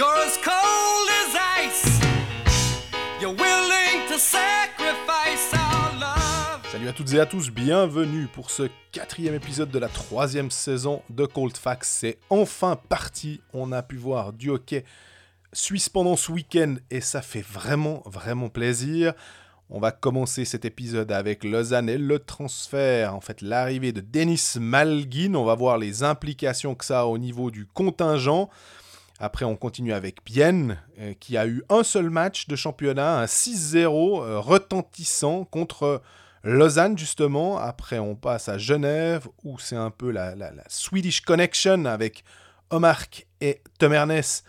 You're as cold as ice. You're willing to sacrifice our love. Salut à toutes et à tous, bienvenue pour ce quatrième épisode de la troisième saison de Cold Facts. C'est enfin parti, on a pu voir du hockey suisse pendant ce week-end et ça fait vraiment, vraiment plaisir. On va commencer cet épisode avec Lausanne et le transfert, en fait l'arrivée de Denis Malgin. On va voir les implications que ça a au niveau du contingent. Après, on continue avec Bienne, euh, qui a eu un seul match de championnat, un 6-0 euh, retentissant contre Lausanne, justement. Après, on passe à Genève, où c'est un peu la, Swedish Connection avec Omark et Tom Ernest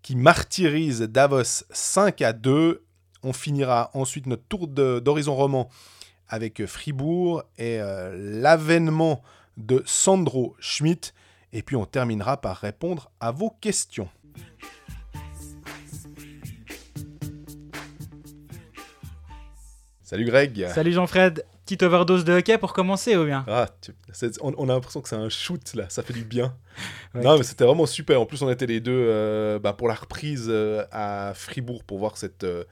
qui martyrisent Davos 5 à 2. On finira ensuite notre tour d'horizon roman avec Fribourg et euh, l'avènement de Sandro Schmidt. Et puis on terminera par répondre à vos questions. Salut Greg. Salut Jean-Fred. Petite overdose de hockey pour commencer ou bien? Ah, tu, on, on, a l'impression que c'est un shoot là, ça fait du bien. Ouais, non mais c'était vraiment super. En plus on était les deux euh, bah, pour la reprise euh, à Fribourg pour voir cette euh,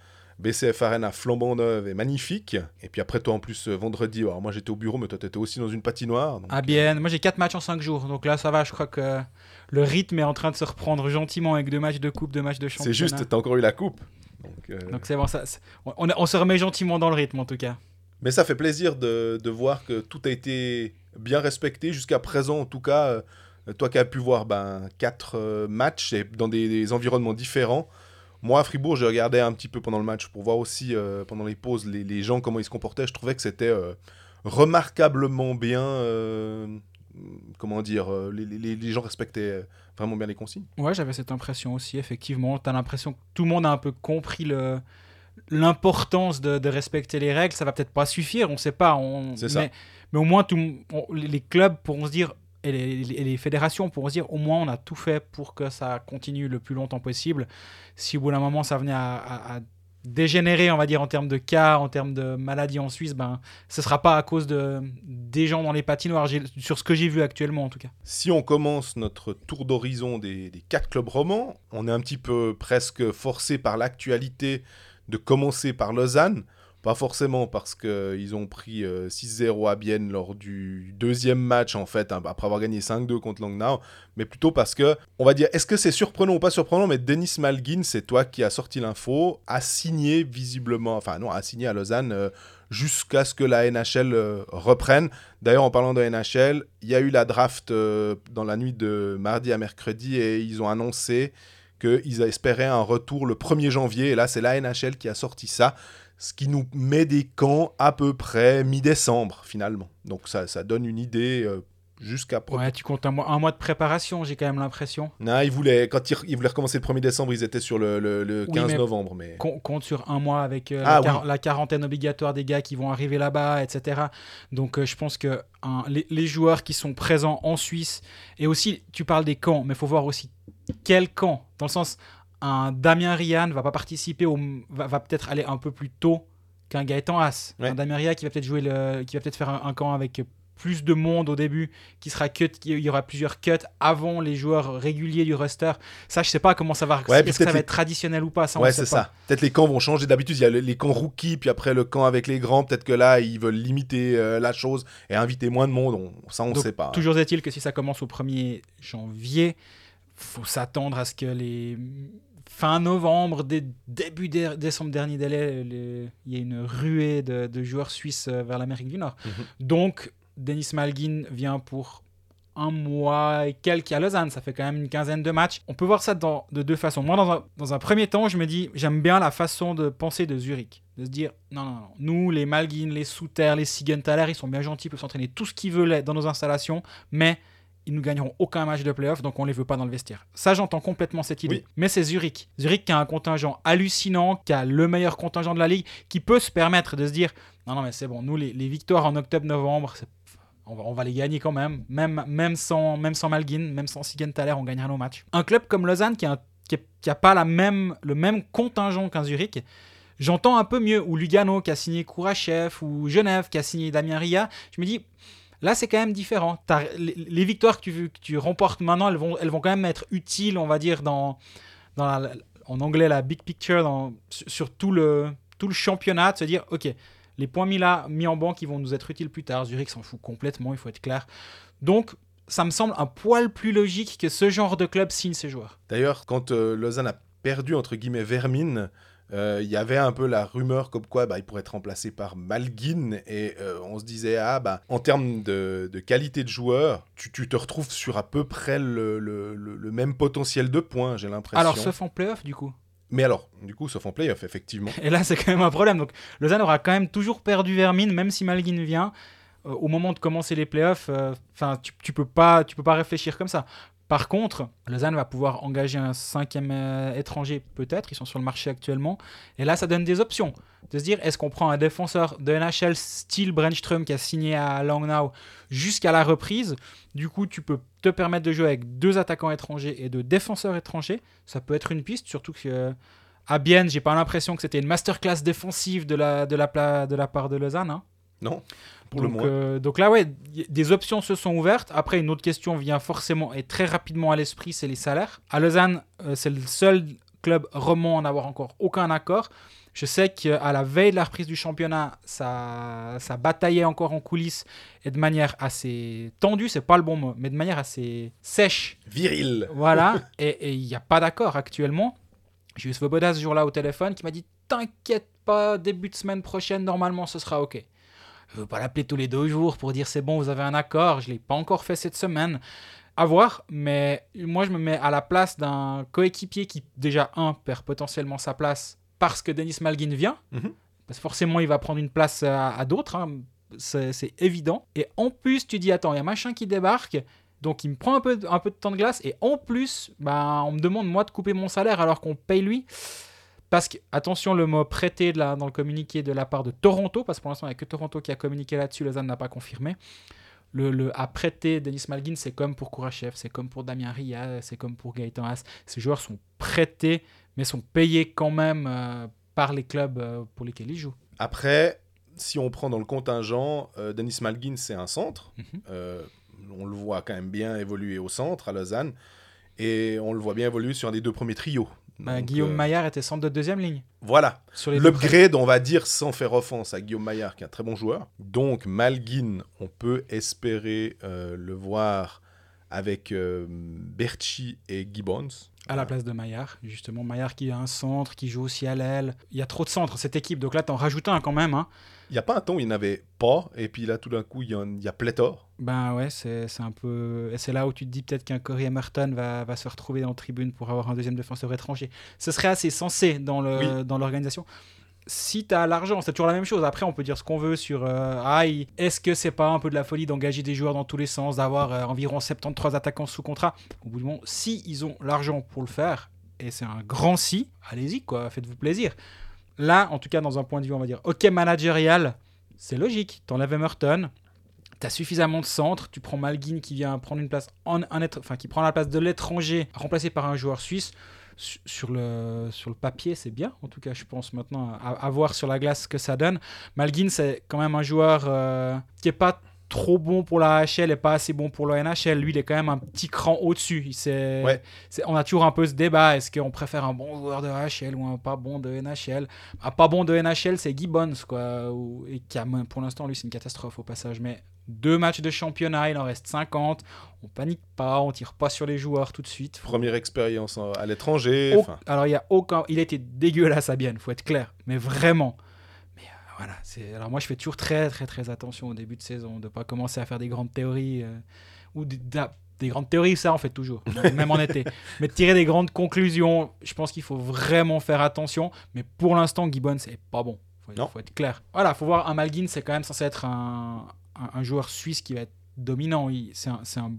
BCF Arena flambant neuve et magnifique. Et puis après toi en plus euh, vendredi, alors moi j'étais au bureau mais toi t'étais aussi dans une patinoire. Donc, ah bien, moi j'ai 4 matchs en 5 jours donc là ça va, je crois que le rythme est en train de se reprendre gentiment avec deux matchs de coupe, deux matchs de championnat. C'est juste, t'as encore eu la coupe. Donc euh... c'est bon, ça, on, on se remet gentiment dans le rythme en tout cas. Mais ça fait plaisir de, de, voir que tout a été bien respecté jusqu'à présent. En tout cas, euh, toi qui as pu voir ben, quatre euh, matchs et dans des, des, environnements différents. Moi, à Fribourg, j'ai regardé un petit peu pendant le match pour voir aussi, euh, pendant les pauses, les, les, gens, comment ils se comportaient. Je trouvais que c'était euh, remarquablement bien. Euh, comment dire les, les, les, gens respectaient vraiment bien les consignes. Ouais, j'avais cette impression aussi, effectivement. Tu as l'impression que tout le monde a un peu compris le l'importance de, de, respecter les règles, ça va peut-être pas suffire, on sait pas. On. Mais, mais, au moins, tout, on, les clubs pourront se dire, et les, fédérations pourront se dire, au moins, on a tout fait pour que ça continue le plus longtemps possible. Si au bout d'un moment, ça venait à, dégénérer, on va dire, en termes de cas, en termes de maladies en Suisse, ben, ce sera pas à cause de, des gens dans les patinoires, sur ce que j'ai vu actuellement, en tout cas. Si on commence notre tour d'horizon des, des quatre clubs romans, on est un petit peu presque forcé par l'actualité de commencer par Lausanne, pas forcément parce qu'ils ont pris euh, 6-0 à Bienne lors du deuxième match, en fait, hein, après avoir gagné 5-2 contre Langnau, mais plutôt parce que, on va dire, est-ce que c'est surprenant ou pas surprenant, mais Denis Malgin, c'est toi qui as sorti l'info, a signé visiblement, enfin non, a signé à Lausanne euh, jusqu'à ce que la NHL euh, reprenne. D'ailleurs, en parlant de NHL, il y a eu la draft euh, dans la nuit de mardi à mercredi et ils ont annoncé qu'ils espéraient un retour le 1er janvier. Et là, c'est la NHL qui a sorti ça, ce qui nous met des camps à peu près mi-décembre, finalement. Donc ça, ça donne une idée euh, jusqu'à... Ouais, tu comptes un mois, un mois de préparation, j'ai quand même l'impression. Non, ils voulaient, quand ils, ils, voulaient recommencer le 1er décembre, ils étaient sur le, le, le 15 oui, mais novembre. Mais... Compte sur un mois avec euh, Ah, la, quar oui. la, quarantaine obligatoire des gars qui vont arriver là-bas, etc. Donc euh, je pense que hein, les, les joueurs qui sont présents en Suisse, et aussi, tu parles des camps, mais il faut voir aussi quel camp Dans le sens, un Damien Rian va pas participer, au, va, va peut-être aller un peu plus tôt qu'un Gaëtan. Ouais. Un Damien Rian qui va peut-être jouer le, qui va peut-être faire un, un, camp avec plus de monde au début, qui sera cut, il y aura plusieurs cuts avant les joueurs réguliers du roster. Ça, je sais pas comment ça va. Ouais, Est-ce que ça va être traditionnel ou pas ça, Ouais, c'est ça. Peut-être les camps vont changer. D'habitude, il y a les camps rookies, puis après le camp avec les grands. Peut-être que là, ils veulent limiter euh, la chose et inviter moins de monde. On, ça, on Donc, sait pas. Toujours est-il que si ça commence au 1er janvier, faut s'attendre à ce que les fin novembre, dé début dé décembre dernier délai, il y a une ruée de, de joueurs suisses euh, vers l'Amérique du Nord. Mhm. Mm -hmm. Donc, Denis Malgin vient pour un mois et quelques à Lausanne. Ça fait quand même une quinzaine de matchs. On peut voir ça dans, de deux façons. Moi, dans un, dans un premier temps, je me dis, j'aime bien la façon de penser de Zurich. De se dire, non, non, non. Nous, les Malgin, les Souter, les Sigenthaler, ils sont bien gentils, ils peuvent s'entraîner tout ce qu'ils veulent dans nos installations, mais ils ne gagneront aucun match de playoff, donc on les veut pas dans le vestiaire. Ça, j'entends complètement cette idée. Oui. Mais c'est Zurich. Zurich qui a un contingent hallucinant, qui a le meilleur contingent de la ligue, qui peut se permettre de se dire non, non, mais c'est bon, nous, les, les victoires en octobre-novembre, on va, on va, les gagner quand même. Même, même, sans, même sans Malgin, même sans Sigenthaler, on gagnera nos matchs. Un club comme Lausanne qui n'a qui qui a pas la même, le même contingent qu'un Zurich, j'entends un peu mieux. Ou Lugano qui a signé Kourachev, ou Genève qui a signé Damien Ria. Je me dis, Là, c'est quand même différent. Les, victoires que tu, remportes maintenant, elles vont, quand même être utiles, on va dire, en anglais la big picture, sur, tout, le, championnat, de se dire, ok, les points mis là, mis en banque, ils vont nous être utiles plus tard. Zurich s'en fout complètement, il faut être clair. Donc, ça me semble un poil plus logique que ce genre de club signe ses joueurs. D'ailleurs, quand euh, Lausanne a perdu, entre guillemets, Vermine, il y avait un peu la rumeur comme quoi bah, il pourrait être remplacé par Malguin. Et euh, on se disait, ah, bah, en termes de, de qualité de joueur, tu, tu te retrouves sur à peu près le, le- le- le même potentiel de points, j'ai l'impression. Alors, sauf en playoff, du coup. Mais alors, du coup, sauf en playoff, effectivement. Et là, c'est quand même un problème. Donc, Lausanne aura quand même toujours perdu Vermine, même si Malguin vient. Euh, au moment de commencer les playoffs, euh, enfin, tu, tu peux pas, tu peux pas réfléchir comme ça. Par contre, Lausanne va pouvoir engager un cinquième euh, étranger, peut-être. Ils sont sur le marché actuellement. Et là, ça donne des options. De se dire, est-ce qu'on prend un défenseur de NHL style Brenström qui a signé à Langnau jusqu'à la reprise? Du coup, tu peux te permettre de jouer avec deux attaquants étrangers et deux défenseurs étrangers. Ça peut être une piste, surtout que euh, à Bienne, j'ai pas l'impression que c'était une masterclass défensive de la, de la, de la part de Lausanne. hein. Non Pour le donc, moins. euh, donc là, ouais, des options se sont ouvertes. Après, une autre question vient forcément et très rapidement à l'esprit, c'est les salaires. À Lausanne, euh, c'est le seul club roman à n'avoir encore aucun accord. Je sais qu'à la veille de la reprise du championnat, ça, ça bataillait encore en coulisses et de manière assez tendue, c'est pas le bon mot, mais de manière assez sèche. Viril Voilà, et il n'y a pas d'accord actuellement. J'ai eu Svoboda ce jour-là au téléphone qui m'a dit T'inquiète pas, début de semaine prochaine, normalement ce sera OK. Je veux pas l'appeler tous les deux jours pour dire c'est bon, vous avez un accord. Je l'ai pas encore fait cette semaine. À voir, mais moi je me mets à la place d'un coéquipier qui, déjà, un, perd potentiellement sa place parce que Denis Malguin vient. Mhm. Parce que forcément, il va prendre une place à, à d'autres. hein. C'est c'est évident. Et en plus, tu dis Attends, il y a machin qui débarque. Donc il me prend un peu, un peu de temps de glace et en plus, bah, on me demande moi de couper mon salaire alors qu'on paye lui. Parce que, attention, le mot prêté de la, dans le communiqué de la part de Toronto, parce que pour l'instant il n'y a que Toronto qui a communiqué là-dessus, Lausanne n'a pas confirmé. Le, le à prêter Denis Malguin, c'est comme pour Kourachev, c'est comme pour Damien Ria, c'est comme pour Gaëtan Haas. Ces joueurs sont prêtés, mais sont payés quand même euh, par les clubs euh, pour lesquels ils jouent. Après, si on prend dans le contingent, euh, Denis Malguin, c'est un centre. Mhm. On le voit quand même bien évoluer au centre, à Lausanne. Et on le voit bien évoluer sur un des deux premiers trios. Bah, Donc, Guillaume euh, Maillard était centre de deuxième ligne. Voilà. L'upgrade, on va dire, sans faire offense à Guillaume Maillard, qui est un très bon joueur. Donc, Malguin, on peut espérer euh, le voir avec euh, Berchi et Gibbons. À la place de Maillard, justement. Maillard qui a un centre, qui joue aussi à l'aile. Il y a trop de centres, cette équipe. Donc là, t'en rajoutes un quand même. Hein. Il n'y a pas un temps où il n'y en avait pas, et puis là, tout d'un coup, il y, en- il y a pléthore. Ben ouais, c'est un peu. Et c'est là où tu te dis peut-être qu'un Corey Emerton va, va se retrouver en tribune pour avoir un deuxième défenseur étranger. Ce serait assez sensé dans Oui. dans l'organisation. Si tu as l'argent, c'est toujours la même chose. Après, on peut dire ce qu'on veut sur. euh, ah, est-ce que c'est pas un peu de la folie d'engager des joueurs dans tous les sens, d'avoir euh, environ 73 attaquants sous contrat? Au bout du moment, si ils ont l'argent pour le faire, et c'est un grand si, allez-y, quoi, faites-vous plaisir. Là, en tout cas, dans un point de vue, on va dire, ok, managérial, c'est logique. T'enlèves Emerton, T'as suffisamment de centres, tu prends Malguin qui vient prendre une place en être, qui prend la place de l'étranger, remplacé par un joueur suisse. Su- Sur le, papier, c'est bien, en tout cas, je pense maintenant, à, voir sur la glace ce que ça donne. Malguin, c'est quand même un joueur euh, qui est pas trop bon pour la HL et pas assez bon pour le NHL. Lui, il est quand même un petit cran au-dessus. Ouais. On a toujours un peu ce débat. Est-ce qu'on préfère un bon joueur de HL ou un pas bon de NHL Un pas bon de NHL, c'est Gibbons, quoi. ou- et qui a, pour l'instant, lui, c'est une catastrophe au passage. Mais deux matchs de championnat, il en reste 50. On panique pas, on tire pas sur les joueurs tout de suite. Première expérience en- à l'étranger. Au- Alors, il y a aucun. Il été dégueulasse à Bienne, faut être clair. Mais vraiment. Mais voilà. c'est- Alors, moi, je fais toujours très, très, très attention au début de saison, de pas commencer à faire des grandes théories. euh, ou des, grandes théories, ça, on fait toujours, même en été. Mais de tirer des grandes conclusions, je pense qu'il faut vraiment faire attention. Mais pour l'instant, Gibbon, c'est pas bon. Faut, Non. faut être clair. Voilà, faut voir. Un Malguin, c'est quand même censé être un, un- un joueur suisse qui va être dominant. C'est un, c'est un-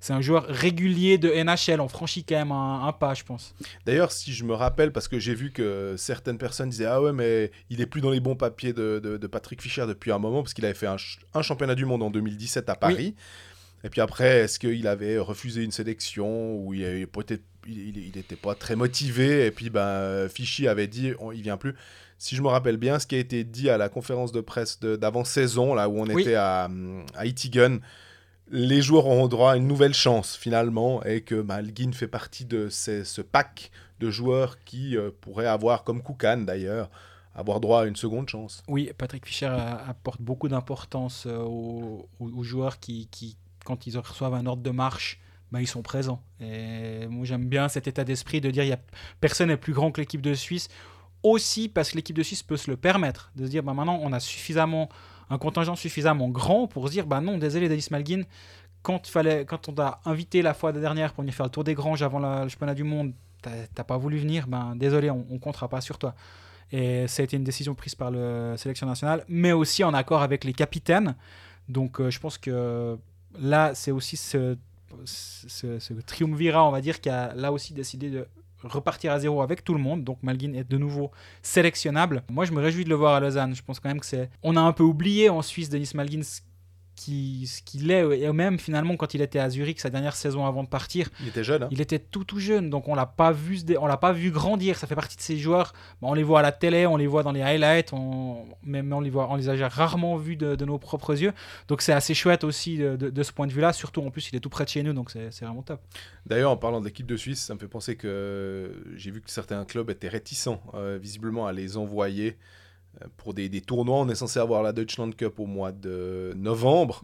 c'est un joueur régulier de NHL. On franchit quand même un, un pas, je pense. D'ailleurs, si je me rappelle, parce que j'ai vu que certaines personnes disaient Ah ouais, mais il est plus dans les bons papiers de, de- de Patrick Fischer depuis un moment, parce qu'il avait fait un, ch- un championnat du monde en 2017 à Paris. Et puis après, est-ce qu'il avait refusé une sélection ou il n'était pas très motivé et puis ben Fichy avait dit on, il vient plus. Si je me rappelle bien, ce qui a été dit à la conférence de presse de- d'avant saison là où on Oui. était à, à Itigen, les joueurs auront droit à une nouvelle chance finalement et que Malguin fait partie de ce pack de joueurs qui euh, pourraient avoir, comme Koukan d'ailleurs, avoir droit à une seconde chance. Oui, Patrick Fischer apporte beaucoup d'importance euh, aux, joueurs qui, quand ils reçoivent un ordre de marche, ben, ils sont présents. Et moi, j'aime bien cet état d'esprit de dire y a personne n'est plus grand que l'équipe de Suisse. Aussi parce que l'équipe de Suisse peut se le permettre, de se dire ben, maintenant on a suffisamment un contingent suffisamment grand pour se dire bah non, désolé Davis Malguin, quand, fallait, quand on t'a invité la fois dernière pour venir faire le tour des granges avant la- le championnat du monde, t'as pas voulu venir, ben désolé, on, on comptera pas sur toi. Et ça a été une décision prise par le sélection nationale, mais aussi en accord avec les capitaines. Donc euh, je pense que là, c'est aussi ce triumvirat, on va dire, qui a là aussi décidé de repartir à zéro avec tout le monde. Donc Malguin est de nouveau sélectionnable. Moi, je me réjouis de le voir à Lausanne. Je pense quand même que c'est... On a un peu oublié en Suisse Denis Malguin ce qui- ce qu'il est, et même finalement quand il était à Zurich sa dernière saison avant de partir, Il était jeune, hein il était tout tout jeune, donc on l'a pas vu, on l'a pas vu grandir. Ça fait partie de ces joueurs. Bon, on les voit à la télé, on les voit dans les highlights, on, mais on les voit, on les a rarement vus de, de nos propres yeux. Donc c'est assez chouette aussi de, de- de ce point de vue-là. Surtout en plus, il est tout près de chez nous, donc c'est c'est vraiment top. D'ailleurs, en parlant de l'équipe de Suisse, ça me fait penser que j'ai vu que certains clubs étaient réticents, euh, visiblement, à les envoyer euh, pour des, des tournois. On est censé avoir la Deutschland Cup au mois de novembre,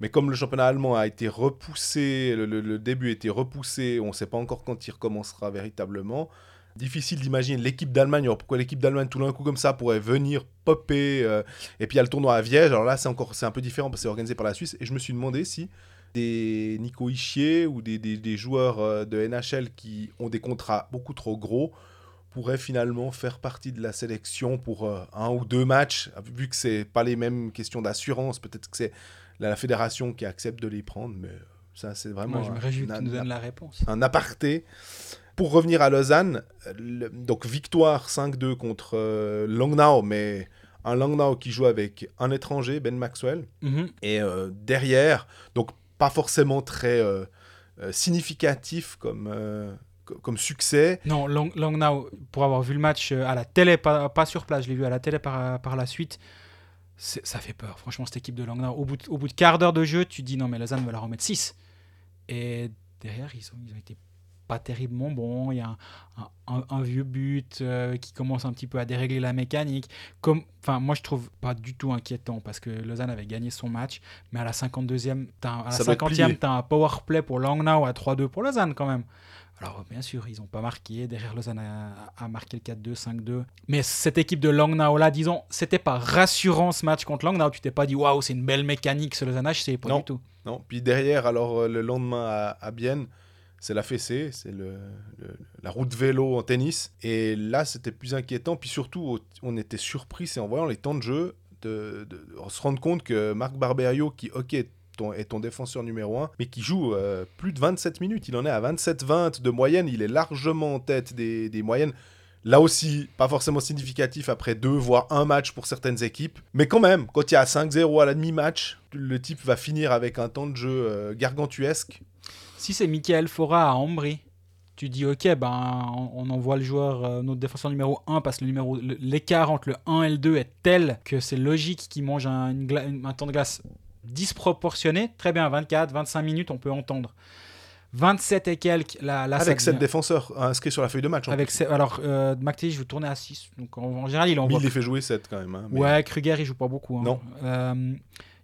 mais comme le championnat allemand a été repoussé, le, le- le début a été repoussé, on ne sait pas encore quand il recommencera véritablement. Difficile d'imaginer l'équipe d'Allemagne. Alors pourquoi l'équipe d'Allemagne tout d'un coup comme ça pourrait venir popper euh, Et puis il y a le tournoi à Viège. Alors là c'est encore c'est un peu différent parce que c'est organisé par la Suisse. Et je me suis demandé si des Nico Ischier ou des, des- des joueurs euh, de NHL qui ont des contrats beaucoup trop gros pourraient finalement faire partie de la sélection pour euh, un ou deux matchs, vu que c'est pas les mêmes questions d'assurance, peut-être que c'est la, la fédération qui accepte de les prendre, mais euh, ça c'est vraiment Moi, je me un- réjouis que tu nous donnes la réponse. un aparté. Pour revenir à Lausanne, le- donc victoire 5-2 contre euh, Langnau, mais un Langnau qui joue avec un étranger, Ben Maxwell. Mhm. Et euh, derrière, donc pas forcément très significatif comme, co- comme succès. Non, Lang- Langnau, pour avoir vu le match euh, à la télé, pas, pas sur place, je l'ai vu à la télé par, par la suite, ça fait peur. Franchement, cette équipe de au bout de, au bout de quart d'heure de jeu, tu dis non, mais Lausanne va leur en mettre 6. Et derrière, ils ont, ils ont été pas terriblement bons. Il y a un, un- un- un vieux but euh, qui commence un petit peu à dérégler la mécanique. Comme, enfin, moi, je trouve pas du tout inquiétant parce que Lausanne avait gagné son match, mais à la 52e, t'as un- à la Ça doit être 50e, plié. tu as un power play pour Langnau à 3-2 pour Lausanne quand même. Alors, bien sûr, ils n'ont pas marqué. Derrière, Lausanne a, a marqué le 4-2, 5-2. Mais cette équipe de Langnau, là, disons, c'était pas rassurant ce match contre Langnau. Tu t'es pas dit, waouh, c'est une belle mécanique ce Lausanne HC. Pas Non. du tout. Non Puis derrière, alors euh, le lendemain à, à Bienne, c'est la fessée, c'est le, le- la route vélo en tennis. Et là, c'était plus inquiétant. Puis surtout, on était surpris, c'est en voyant les temps de jeu, de, de- de se rendre compte que Marc Barberio, qui, ok, ton, est ton défenseur numéro 1, mais qui joue euh, plus de 27 minutes, il en est à 27-20 de moyenne, il est largement en tête des, moyennes. Là aussi, pas forcément significatif après deux, voire un match pour certaines équipes. Mais quand même, quand il y a 5-0 à la demi-match, le type va finir avec un temps de jeu euh, gargantuesque. Si c'est Michael Fora à Ambry, tu dis ok, ben on, envoie le joueur, euh, notre défenseur numéro 1, parce que l'écart entre le 1 et le 2 est tel que c'est logique qu'il mange un temps de glace disproportionné. Très bien, 24, 25 minutes, on peut entendre. 27 et quelques, là, avec sept devient- défenseurs inscrits sur la feuille de match. en avec se- alors, euh, McTavish joue tourner à 6. Donc en, en général, il envoie il les fait jouer 7 quand même. hein, mais- Ouais, Kruger, il joue pas beaucoup. hein. Non. Euh,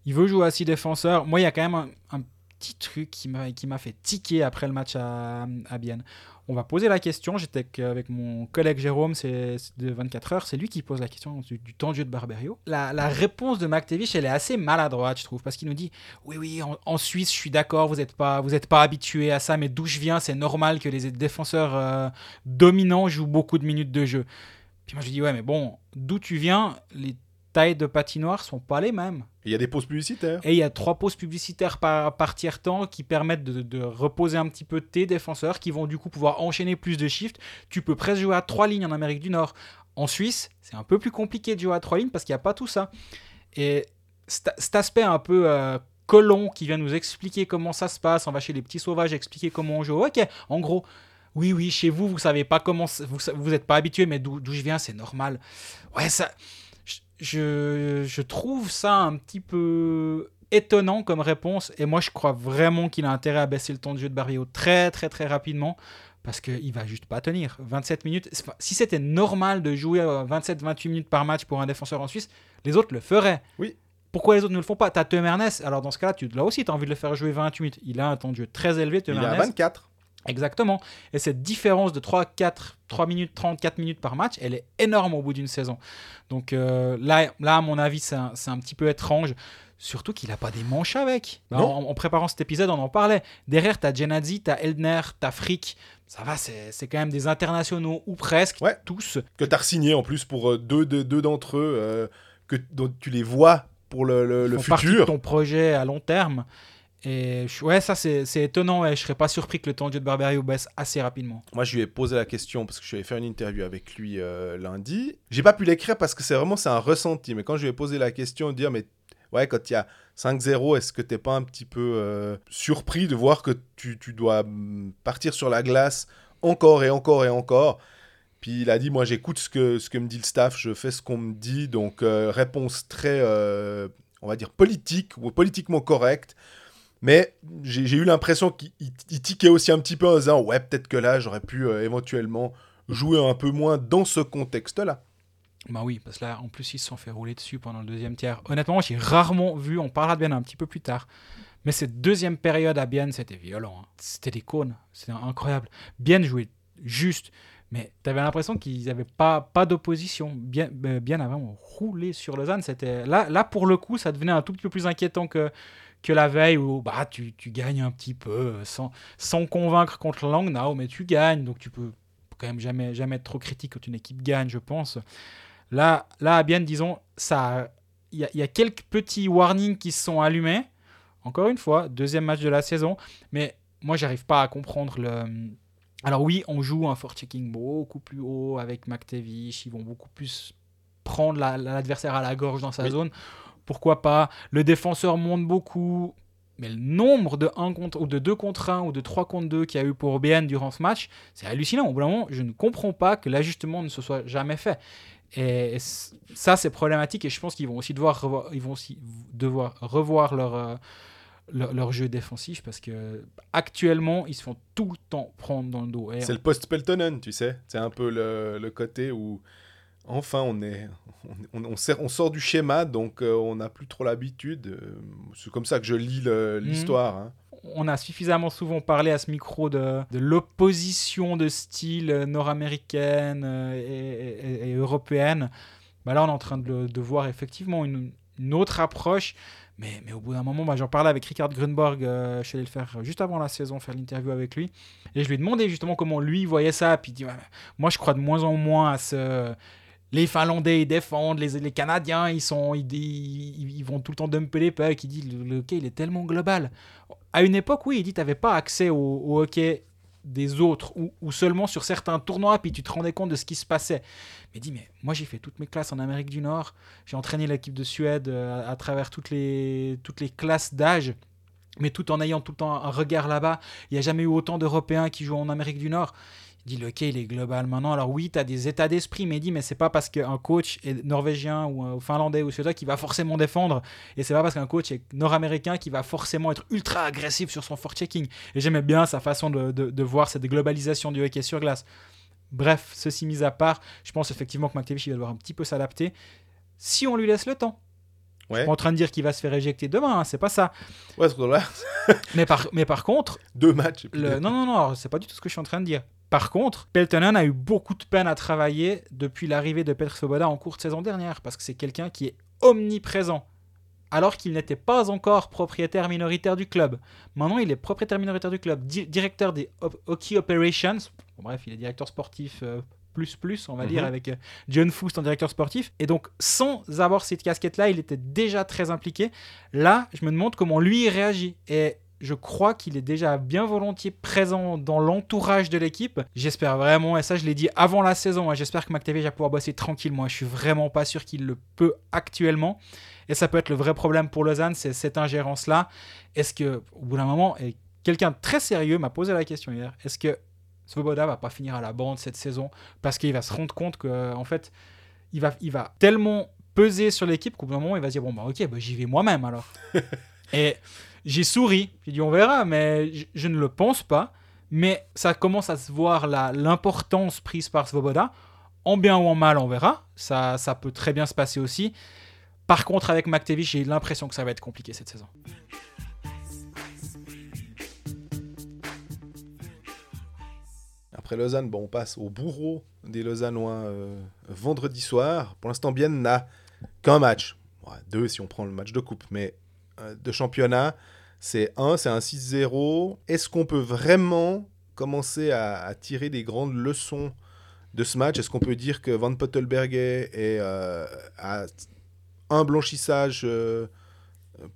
il veut jouer à 6 défenseurs. Moi, il y a quand même un, un petit truc qui m'a qui m'a fait tiquer après le match à, à Bienne. On va poser la question. J'étais avec- avec mon collègue Jérôme c'est de 24 heures. C'est lui qui pose la question du, du temps de Barberio. La, réponse de McTavish, elle est assez maladroite, je trouve, parce qu'il nous dit Oui, oui, en, Suisse, je suis d'accord, vous n'êtes pas, vous pas habitué à ça, mais d'où je viens, c'est normal que les défenseurs euh, dominants jouent beaucoup de minutes de jeu. Puis moi, je dis Ouais, mais bon, d'où tu viens, les tailles de patinoire sont pas les mêmes. Il y a des pauses publicitaires. Et il y a trois pauses publicitaires par, par tiers-temps qui permettent de, de reposer un petit peu tes défenseurs qui vont du coup pouvoir enchaîner plus de shifts. Tu peux presque jouer à trois lignes en Amérique du Nord. En Suisse, c'est un peu plus compliqué de jouer à trois lignes parce qu'il n'y a pas tout ça. Et cet, aspect un peu euh, colon qui vient nous expliquer comment ça se passe, on va chez les petits sauvages expliquer comment on joue. Ok, en gros, oui, oui, chez vous, vous savez pas comment, vous vous êtes pas habitué, mais d'où je viens, c'est normal. Ouais, ça, je, trouve ça un petit peu étonnant comme réponse. Et moi, je crois vraiment qu'il a intérêt à baisser le temps de jeu de Barrio très, très, très rapidement. Parce qu'il va juste pas tenir. 27 minutes. Si c'était normal de jouer 27-28 minutes par match pour un défenseur en Suisse, les autres le feraient. Oui. Pourquoi les autres ne le font pas? T'as Théo Ernest, alors dans ce cas-là, tu, là aussi, tu as envie de le faire jouer 28 minutes. Il a un temps de jeu très élevé, Théo Il est à Ernest. 24. Exactement. Et cette différence de 3, 4, 3 minutes 30, 4 minutes par match, elle est énorme au bout d'une saison. Donc euh, là, là, à mon avis, c'est un, c'est un petit peu étrange. Surtout qu'il n'a pas des manches avec. En, Non. en préparant cet épisode, on en parlait. Derrière, tu as Genadzi, tu as Eldner, tu as Frick. Ça va, c'est c'est quand même des internationaux, ou presque, Ouais. tous. Que tu as signé en plus pour euh, deux, deux, deux d'entre eux, euh, que, dont tu les vois pour le, le- le font partie de futur. ton projet à long terme. Et ouais, ça, c'est étonnant. Et je serais pas surpris que le temps de jeu de Barberio baisse assez rapidement. Moi, je lui ai posé la question parce que je vais faire une interview avec lui euh, lundi. J'ai pas pu l'écrire parce que c'est vraiment c'est un ressenti. Mais quand je lui ai posé la question, dire mais ouais, quand il y a 5-0, est-ce que t'es pas un petit peu euh, surpris de voir que tu, tu dois mm, partir sur la glace encore et encore et encore? Puis il a dit moi j'écoute ce que ce que me dit le staff, je fais ce qu'on me dit. Donc euh, réponse très euh, on va dire politique ou politiquement correcte. Mais j'ai eu l'impression qu'il il- il tiquait aussi un petit peu en disant Ouais, peut-être que là, j'aurais pu euh, éventuellement jouer un peu moins dans ce contexte-là. Bah oui, parce que là, en plus, ils se sont fait rouler dessus pendant le deuxième tiers. Honnêtement, j'ai rarement vu, on parlera de Bienne un petit peu plus tard, mais cette deuxième période à Bienne, c'était violent. hein. C'était des cônes, c'était incroyable. Bienne jouait juste, mais tu avais l'impression qu'ils n'avaient pas, pas d'opposition. Bien, euh, Bienne a vraiment roulé sur Lausanne. C'était là, là, pour le coup, ça devenait un tout petit peu plus inquiétant que, que la veille où bah, tu, tu gagnes un petit peu euh, sans, sans convaincre contre Langnau, mais tu gagnes, donc tu peux quand même jamais, jamais être trop critique quand une équipe gagne, je pense. Là, là à Bienne, disons, ça, il y, a- il y a quelques petits warnings qui se sont allumés. Encore une fois, deuxième match de la saison, mais moi, j'arrive pas à comprendre le. Alors oui, on joue un forechecking beaucoup plus haut avec McTavish, ils vont beaucoup plus prendre la- l'adversaire à la gorge dans sa Oui. zone. Pourquoi pas Le défenseur monte beaucoup, mais le nombre de 1 contre, ou de 2 contre 1 ou de 3 contre 2 qu'il y a eu pour BN durant ce match, c'est hallucinant. Au bout d'un moment, je ne comprends pas que l'ajustement ne se soit jamais fait. Et ça, c'est problématique et je pense qu'ils vont aussi devoir revoir, ils vont aussi devoir revoir leur, euh, leur, jeu défensif parce que actuellement, ils se font tout le temps prendre dans le dos. C'est le post-Peltonen, tu sais. C'est un peu le, le côté où, enfin, on, est, on, on, sert- on sort du schéma, donc euh, on n'a plus trop l'habitude. Euh, C'est comme ça que je lis Mhm. l'histoire. hein. on a suffisamment souvent parlé à ce micro de, de l'opposition de style euh, nord-américaine et, et- et européenne. Bah là, on est en train de, voir effectivement une, une autre approche. Mais, mais au bout d'un moment, bah, j'en parlais avec Richard Grunborg, euh, je suis allé le faire juste avant la saison, faire l'interview avec lui. Et je lui ai demandé justement comment lui voyait ça. Puis il dit, Ouais, moi je crois de moins en moins à ce... Les Finlandais, ils défendent, les, Canadiens, ils, sont, ils, ils, ils vont tout le temps dumper les pucks. Il dit, le, le hockey, il est tellement global. À une époque, oui, il dit, tu n'avais pas accès au, hockey des autres ou, seulement sur certains tournois, puis tu te rendais compte de ce qui se passait. Mais dit, mais moi j'ai fait toutes mes classes en Amérique du Nord, j'ai entraîné l'équipe de Suède euh, à, à travers toutes les, toutes les classes d'âge, mais tout en ayant tout le temps un regard là-bas. Il n'y a jamais eu autant d'Européens qui jouent en Amérique du Nord. Dit, le hockey, il est global maintenant. Alors oui, tu as des états d'esprit, mais il dit, mais c'est pas parce qu'un coach est norvégien ou finlandais ou suédois qui va forcément défendre. Et c'est pas parce qu'un coach est nord-américain qui va forcément être ultra agressif sur son forechecking. Et j'aimais bien sa façon de, de- de voir cette globalisation du hockey sur glace. Bref, ceci mis à part, je pense effectivement que McTavish il va devoir un petit peu s'adapter si on lui laisse le temps. Je Ouais. suis pas en train de dire qu'il va se faire éjecter demain, hein, c'est pas ça. Ouais, là, Mais par, mais par contre, deux matchs. le- non, non, non, c'est pas du tout ce que je suis en train de dire. Par contre, Peltonen a eu beaucoup de peine à travailler depuis l'arrivée de Petr Svoboda en cours de saison dernière, parce que c'est quelqu'un qui est omniprésent, alors qu'il n'était pas encore propriétaire minoritaire du club. Maintenant, il est propriétaire minoritaire du club, di- directeur des op- Hockey Operations. Bon, bref, il est directeur sportif euh, plus plus, on va dire, Mhm. avec euh, John Foust en directeur sportif. Et donc, sans avoir cette casquette-là, il était déjà très impliqué. Là, je me demande comment lui réagit. Et je crois qu'il est déjà bien volontiers présent dans l'entourage de l'équipe. J'espère vraiment, et ça je l'ai dit avant la saison, hein, j'espère que McTavish va pouvoir bosser tranquillement. Je suis vraiment pas sûr qu'il le peut actuellement. Et ça peut être le vrai problème pour Lausanne, c'est cette ingérence-là. Est-ce que, au bout d'un moment, et quelqu'un de très sérieux m'a posé la question hier, est-ce que Svoboda va pas finir à la bande cette saison? Parce qu'il va se rendre compte que, en fait, il va, il va tellement peser sur l'équipe qu'au bout d'un moment, il va se dire, bon, bah ok, bah, j'y vais moi-même alors. Et j'ai souri. J'ai dit on verra, mais je, ne le pense pas. Mais ça commence à se voir l'importance prise par Svoboda. En bien ou en mal, on verra. Ça, ça peut très bien se passer aussi. Par contre, avec McTavish, j'ai l'impression que ça va être compliqué cette saison. Après Lausanne, bon, on passe au bourreau des Lausannois euh, vendredi soir. Pour l'instant, Bienne n'a qu'un match. Deux si on prend le match de coupe, mais de championnat, c'est un, c'est un 6-0. Est-ce qu'on peut vraiment commencer à, tirer des grandes leçons de ce match? Est-ce qu'on peut dire que Van Pottelberger est euh, à un blanchissage euh, euh,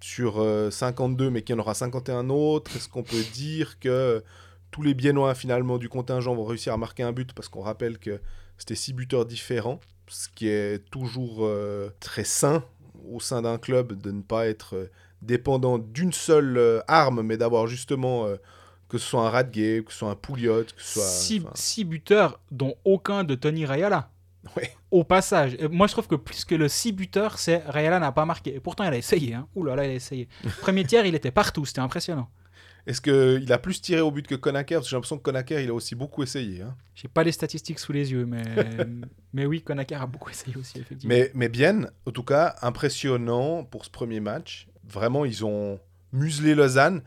sur euh, 52, mais qu'il y en aura 51 autres? Est-ce qu'on peut dire que tous les Biennois finalement du contingent vont réussir à marquer un but? Parce qu'on rappelle que c'était six buteurs différents, ce qui est toujours euh, très sain au sein d'un club de ne pas être euh, dépendant d'une seule euh, arme, mais d'avoir justement euh, que ce soit un Radgay, que ce soit un Pouliot, que ce soit Six, buteurs, dont aucun de Tony Rayala. Ouais. Au passage, moi je trouve que plus que le 6 buteurs, c'est Rayala n'a pas marqué. Et pourtant, il a essayé. Hein. Ouh là là, il a essayé. Premier tiers, il était partout. C'était impressionnant. Est-ce qu'il a plus tiré au but que Konaker Parce que j'ai l'impression que Konaker, il a aussi beaucoup essayé. hein. J'ai pas les statistiques sous les yeux, mais, mais oui, Konaker a beaucoup essayé aussi, effectivement. Mais, mais bien, en tout cas, impressionnant pour ce premier match. Vraiment, ils ont muselé Lausanne.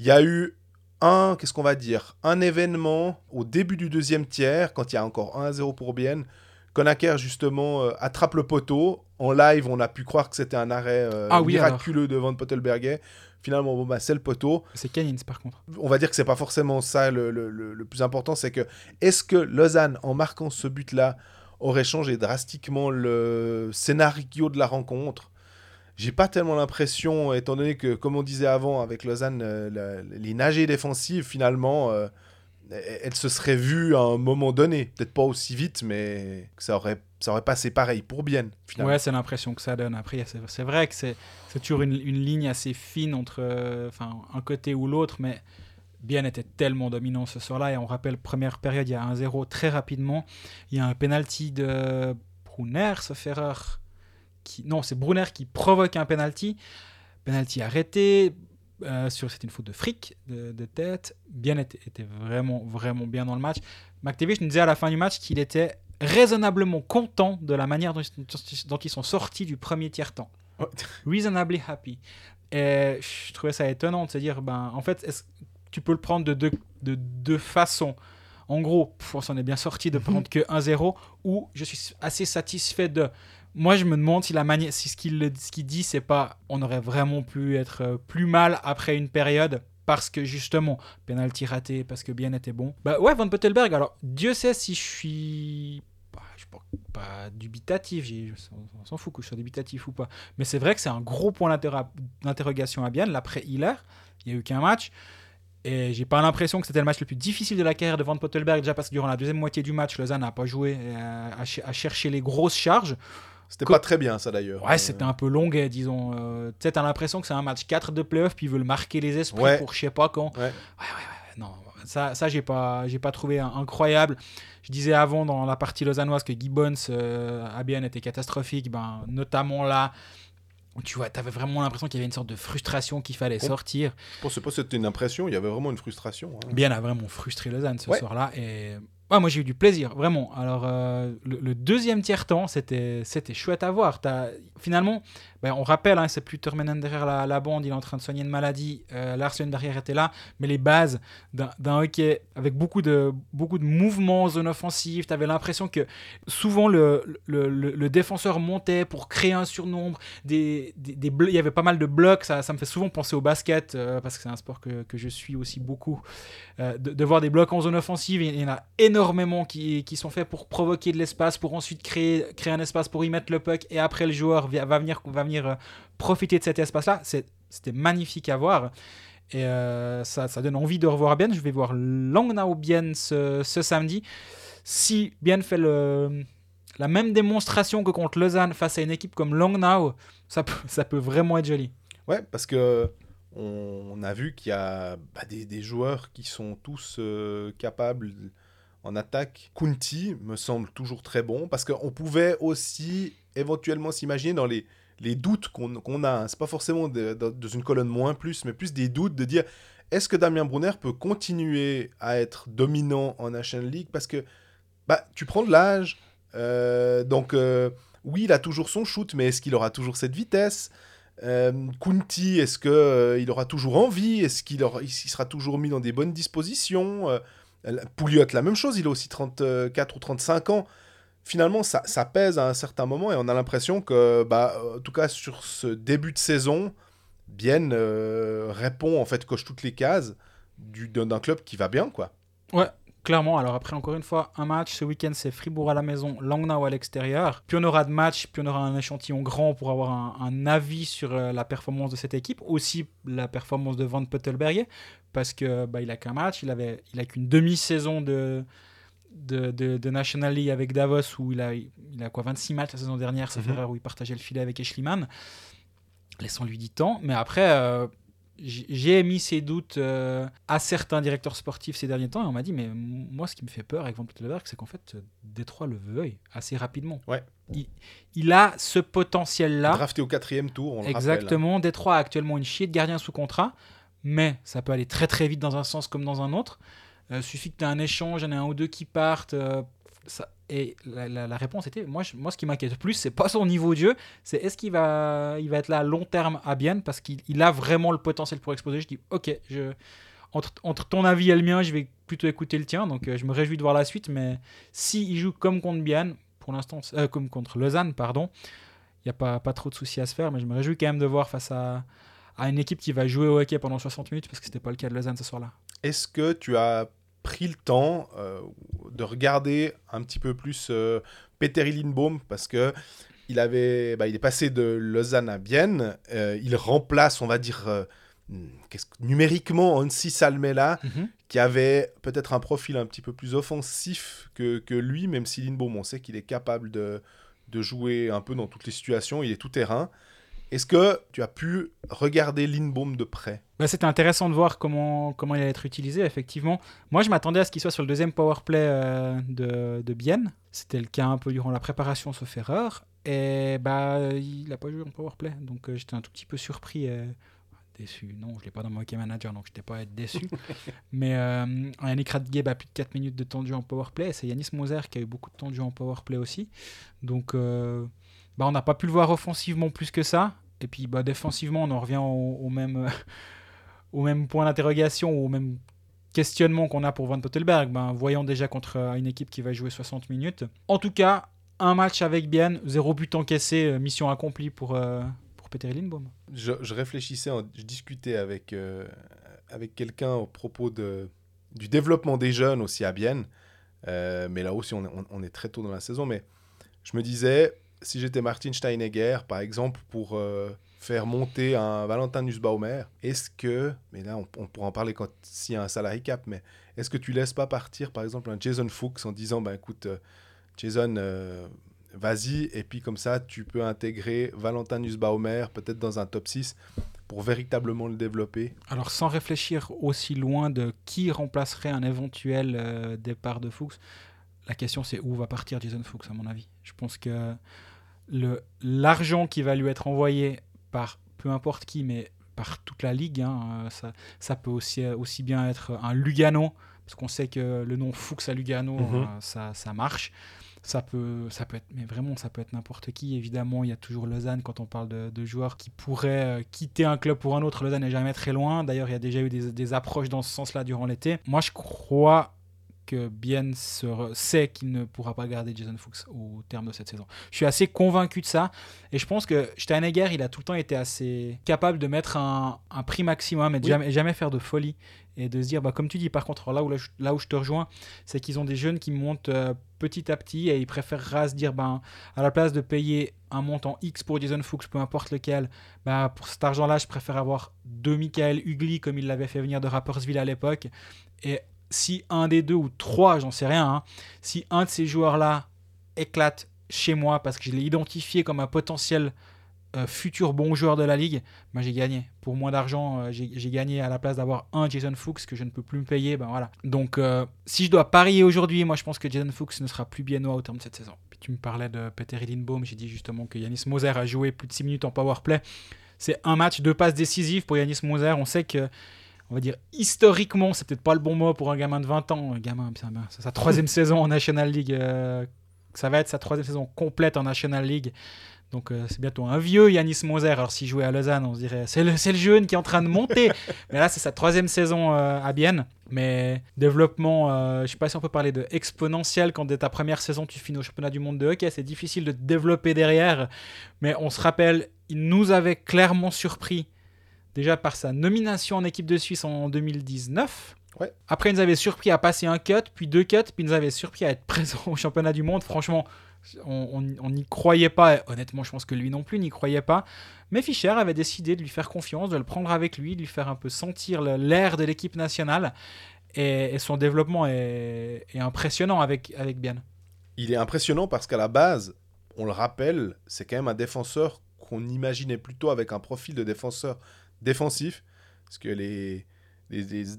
Il y a eu un, qu'est-ce qu'on va dire, un événement au début du deuxième tiers, quand il y a encore 1 à 0 pour Bienne. Konaker, justement, euh, attrape le poteau. En live, on a pu croire que c'était un arrêt euh, Ah oui, miraculeux de Van Pottelberger. Finalement, bon, bah, c'est le poteau. C'est Canins, par contre. On va dire que c'est pas forcément ça le, le- le- le plus important, c'est que est-ce que Lausanne, en marquant ce but-là, aurait changé drastiquement le scénario de la rencontre? J'ai pas tellement l'impression, étant donné que, comme on disait avant avec Lausanne, euh, la- les nagées défensives, finalement, euh, elles se seraient vues à un moment donné. Peut-être pas aussi vite, mais ça aurait, ça aurait passé pareil pour Bienne, finalement. Ouais, c'est l'impression que ça donne. Après, c'est vrai que c'est c'est toujours une, ligne assez fine entre euh, enfin, un côté ou l'autre, mais Bien était tellement dominant ce soir-là. Et on rappelle, première période, il y a 1-0 très rapidement. Il y a un penalty de Brunner, sauf erreur. Qui... Non, c'est Brunner qui provoque un penalty. Penalty arrêté. Euh, sur c'est une faute de fric de, tête. Bien était, vraiment vraiment bien dans le match. McTavish nous disait à la fin du match qu'il était raisonnablement content de la manière dont, ils sont sortis du premier tiers temps. Ouais. Reasonably happy. Et je trouvais ça étonnant de se dire, ben, en fait, est-ce tu peux le prendre de deux, de deux façons. En gros, pff, on s'en est bien sorti de prendre que 1-0, ou je suis assez satisfait de. Moi, je me demande si la manière, si ce qu'il ce qu'il dit, c'est pas, on aurait vraiment pu être euh, plus mal après une période parce que justement, penalty raté, parce que bien était bon. Bah ouais, Van Pottelberg. Alors, Dieu sait si je suis pas, pas dubitatif, on s'en fout que je sois dubitatif ou pas. Mais c'est vrai que c'est un gros point d'interro- d'interrogation à Bienne. L'après Hiller, il n'y a eu qu'un match. Et j'ai pas l'impression que c'était le match le plus difficile de la carrière de Van Pottelberg, déjà parce que durant la deuxième moitié du match, Lausanne n'a pas joué, à, ch- à chercher les grosses charges. C'était pas très bien, ça d'ailleurs. Ouais, c'était un peu longuet, disons. Euh, tu sais, t'as l'impression que c'est un match 4 de playoff, puis ils veulent marquer les esprits Ouais. pour je sais pas quand. Ouais. ouais, ouais, ouais, non, ça, ça j'ai pas, pas trouvé incroyable. Je disais avant dans la partie lausannoise que Gibbons euh, à Bienne était catastrophique, ben, notamment là. Tu vois, t'avais vraiment l'impression qu'il y avait une sorte de frustration qu'il fallait sortir. Je pense pas que c'était une impression, il y avait vraiment une frustration. hein. Bien a vraiment frustré Lausanne ce Ouais. soir-là. Et moi, j'ai eu du plaisir, vraiment. Alors, euh, le, le deuxième tiers-temps, c'était c'était chouette à voir. Finalement, ben, on rappelle, hein, c'est plus Turmenen derrière la, bande, il est en train de soigner une maladie. Euh, Larsen derrière était là. Mais les bases d'un hockey avec beaucoup de, beaucoup de mouvements en zone offensive, tu avais l'impression que souvent le, le, défenseur montait pour créer un surnombre. Des, des, il y avait pas mal de blocs. Ça, ça me fait souvent penser au basket euh, parce que c'est un sport que, que je suis aussi beaucoup. Euh, de, voir des blocs en zone offensive. Il y en a énormément qui, qui sont faits pour provoquer de l'espace, pour ensuite créer, créer un espace pour y mettre le puck et après le joueur va venir euh, profiter de cet espace-là. C'était magnifique à voir. Et euh, ça, donne envie de revoir Bien. Je vais voir Langnau Bien ce, samedi. Si Bien fait la même démonstration que contre Lausanne face à une équipe comme Langnau, ça peut, ça peut vraiment être joli. Ouais, parce que on, a vu qu'il y a bah, des, des joueurs qui sont tous euh, capables en attaque. Kunti me semble toujours très bon, parce qu'on pouvait aussi éventuellement s'imaginer dans les, les doutes qu'on a. hein. C'est pas forcément dans une colonne moins plus, mais plus des doutes de dire est-ce que Damien Brunner peut continuer à être dominant en National League? Parce que bah, tu prends de l'âge, euh, donc euh, oui, il a toujours son shoot, mais est-ce qu'il aura toujours cette vitesse? Euh, Kunti, est-ce que euh, aura toujours envie? Est-ce qu'il sera toujours mis dans des bonnes dispositions? Pouliot, la même chose, il a aussi 34 ou 35 ans. Finalement, ça, pèse à un certain moment et on a l'impression que, bah, en tout cas sur ce début de saison, Bien euh, répond, en fait, coche toutes les cases du- d'un club qui va bien, quoi. Clairement, alors après, encore une fois, un match. Ce week-end, c'est Fribourg à la maison, Langnau à l'extérieur. Puis on aura de matchs, puis on aura un échantillon grand pour avoir un, avis sur euh, la performance de cette équipe. Aussi la performance de Van Puttelberger, parce que bah, a qu'un match, il avait, il a qu'une demi-saison de, de, de, de National League avec Davos, où il a, il a quoi, 26 matchs la saison dernière, ça fait Mhm. erreur où il partageait le filet avec Eschliman. Laissons-lui du temps. Mais après, euh, j'ai mis ces doutes euh, à certains directeurs sportifs ces derniers temps et on m'a dit mais moi ce qui me fait peur avec Van Puttelberg c'est qu'en fait euh, Détroit le veuille assez rapidement. Ouais. Il, il a ce potentiel là. Drafté au quatrième tour, on le rappelle. Exactement. Détroit a actuellement une chier de gardien sous contrat, mais ça peut aller très très vite dans un sens comme dans un autre. Euh, suffit que tu aies un échange, il y en a un ou deux qui partent. euh, et la, réponse était moi, moi ce qui m'inquiète le plus, c'est pas son niveau de jeu, c'est est-ce qu'il va, il va être là à long terme à Bienne parce qu'il il a vraiment le potentiel pour exploser. Je dis ok, entre, ton avis et le mien, je vais plutôt écouter le tien, donc euh, je me réjouis de voir la suite. Mais si joue comme contre Bienne, pour l'instant, comme contre Lausanne, pardon, il n'y a pas, pas trop de soucis à se faire, mais je me réjouis quand même de voir face à, à une équipe qui va jouer au hockey pendant 60 minutes, parce que c'était pas le cas de Lausanne ce soir-là. Est-ce que tu as pris le temps euh, de regarder un petit peu plus euh, Peter Lindbaum? Parce que il avait, bah, il est passé de Lausanne à Bienne, euh, il remplace, on va dire, euh, hmm, qu'est-ce que- numériquement Hansi Salmela, qui avait peut-être un profil un petit peu plus offensif que, que lui, même si Lindbaum, on sait qu'il est capable de, de jouer un peu dans toutes les situations, il est tout terrain. Est-ce que tu as pu regarder Lindbaum de près? Bah, C'était intéressant de voir comment, comment il allait être utilisé, effectivement. Moi, je m'attendais à ce qu'il soit sur le deuxième power play euh, de, de Bienne. C'était le cas un peu durant la préparation, sauf erreur. Et bah, il n'a pas joué en power play. Donc, euh, j'étais un tout petit peu surpris. euh, déçu. Non, je ne l'ai pas dans mon hockey manager, donc je n'étais pas à être déçu. Mais euh, Yannick Radgeb a plus de 4 minutes de jeu en power play. Et C'est Yanis Moser qui a eu beaucoup de temps de jeu en power play aussi. Donc, bah, on n'a pas pu le voir offensivement plus que ça. Et puis, bah, défensivement, on en revient au, même, au même point d'interrogation, au même questionnement qu'on a pour Van Pottelberg. Ben, voyons déjà contre une équipe qui va jouer 60 minutes. En tout cas, un match avec Bien, zéro but encaissé, euh, mission accomplie pour, euh, pour Peter Lindbaum. je, réfléchissais, je discutais avec, euh, avec quelqu'un au propos de, du développement des jeunes aussi à Bienne. Mais là aussi, on est très tôt dans la saison. Mais je me disais, si j'étais Martin Steinegger, par exemple, pour euh, faire monter un Valentin Nussbaumer, est-ce que, mais là, on, pourra en parler quand s'il y a un salary cap, mais est-ce que tu laisses pas partir, par exemple, un Jason Fuchs en disant, ben écoute, euh, Jason, euh, vas-y, et puis comme ça, tu peux intégrer Valentin Nussbaumer, peut-être dans un top 6, pour véritablement le développer? Alors, sans réfléchir aussi loin de qui remplacerait un éventuel départ de Fuchs, la question c'est où va partir Jason Fuchs, à mon avis? Je pense que l'argent qui va lui être envoyé par peu importe qui, mais par toute la ligue, hein, euh, ça, ça peut aussi, aussi bien être un Lugano, parce qu'on sait que le nom Fuchs à Lugano, Mhm. euh, ça, ça marche. Ça peut, ça peut être, mais vraiment, ça peut être n'importe qui. Évidemment, il y a toujours Lausanne quand on parle de, de joueurs qui pourraient euh, quitter un club pour un autre. Lausanne n'est jamais très loin. D'ailleurs, il y a déjà eu des, des approches dans ce sens-là durant l'été. Moi, je crois que Bien sait qu'il ne pourra pas garder Jason Fuchs au terme de cette saison. Je suis assez convaincu de ça. Et je pense que Steinegger, il a tout le temps été assez capable de mettre un, un prix maximum et de Oui. jamais, jamais faire de folie. Et de se dire, bah, comme tu dis, par contre, là où, là, où je te rejoins, c'est qu'ils ont des jeunes qui montent euh, petit à petit et ils préfèrent se dire, ben, à la place de payer un montant X pour Jason Fuchs, peu importe lequel, bah, pour cet argent-là, je préfère avoir deux Michael Hugli comme il l'avait fait venir de Rappersville à l'époque. Et si un des deux ou trois, j'en sais rien, hein, si un de ces joueurs-là éclate chez moi parce que je l'ai identifié comme un potentiel euh, futur bon joueur de la ligue, ben, j'ai gagné. Pour moins d'argent, euh, j'ai gagné à la place d'avoir un Jason Fuchs que je ne peux plus me payer. Ben, voilà. Donc, euh, si je dois parier aujourd'hui, moi je pense que Jason Fuchs ne sera plus biennois au terme de cette saison. Puis tu me parlais de Peter Linbaum, j'ai dit justement que Yanis Moser a joué plus de 6 minutes en powerplay. C'est un match, deux passes décisives pour Yanis Moser. On sait que, on va dire, historiquement, c'est peut-être pas le bon mot pour un gamin de 20 ans. Un gamin, putain, ben, c'est sa troisième saison en National League. euh, ça va être sa troisième saison complète en National League. Donc euh, c'est bientôt un vieux Yanis Moser. Alors s'il jouait à Lausanne, on se dirait c'est le, c'est le jeune qui est en train de monter. Mais là, c'est sa troisième saison euh, à Bienne. Mais développement, euh, je sais pas si on peut parler de exponentiel quand dès ta première saison tu finis au championnat du monde de hockey. C'est difficile de te développer derrière. Mais on se rappelle, il nous avait clairement surpris déjà par sa nomination en équipe de Suisse en 2019. Ouais. Après, il nous avait surpris à passer un cut, puis deux cuts, puis il nous avait surpris à être présent au championnat du monde. Franchement, on n'y croyait pas. Et Honnêtement, je pense que lui non plus n'y croyait pas. Mais Fischer avait décidé de lui faire confiance, de le prendre avec lui, de lui faire un peu sentir l'air de l'équipe nationale. Et, et son développement est, est impressionnant avec, avec Bien. Il est impressionnant parce qu'à la base, on le rappelle, c'est quand même un défenseur qu'on imaginait plutôt avec un profil de défenseur défensif. Ce que les,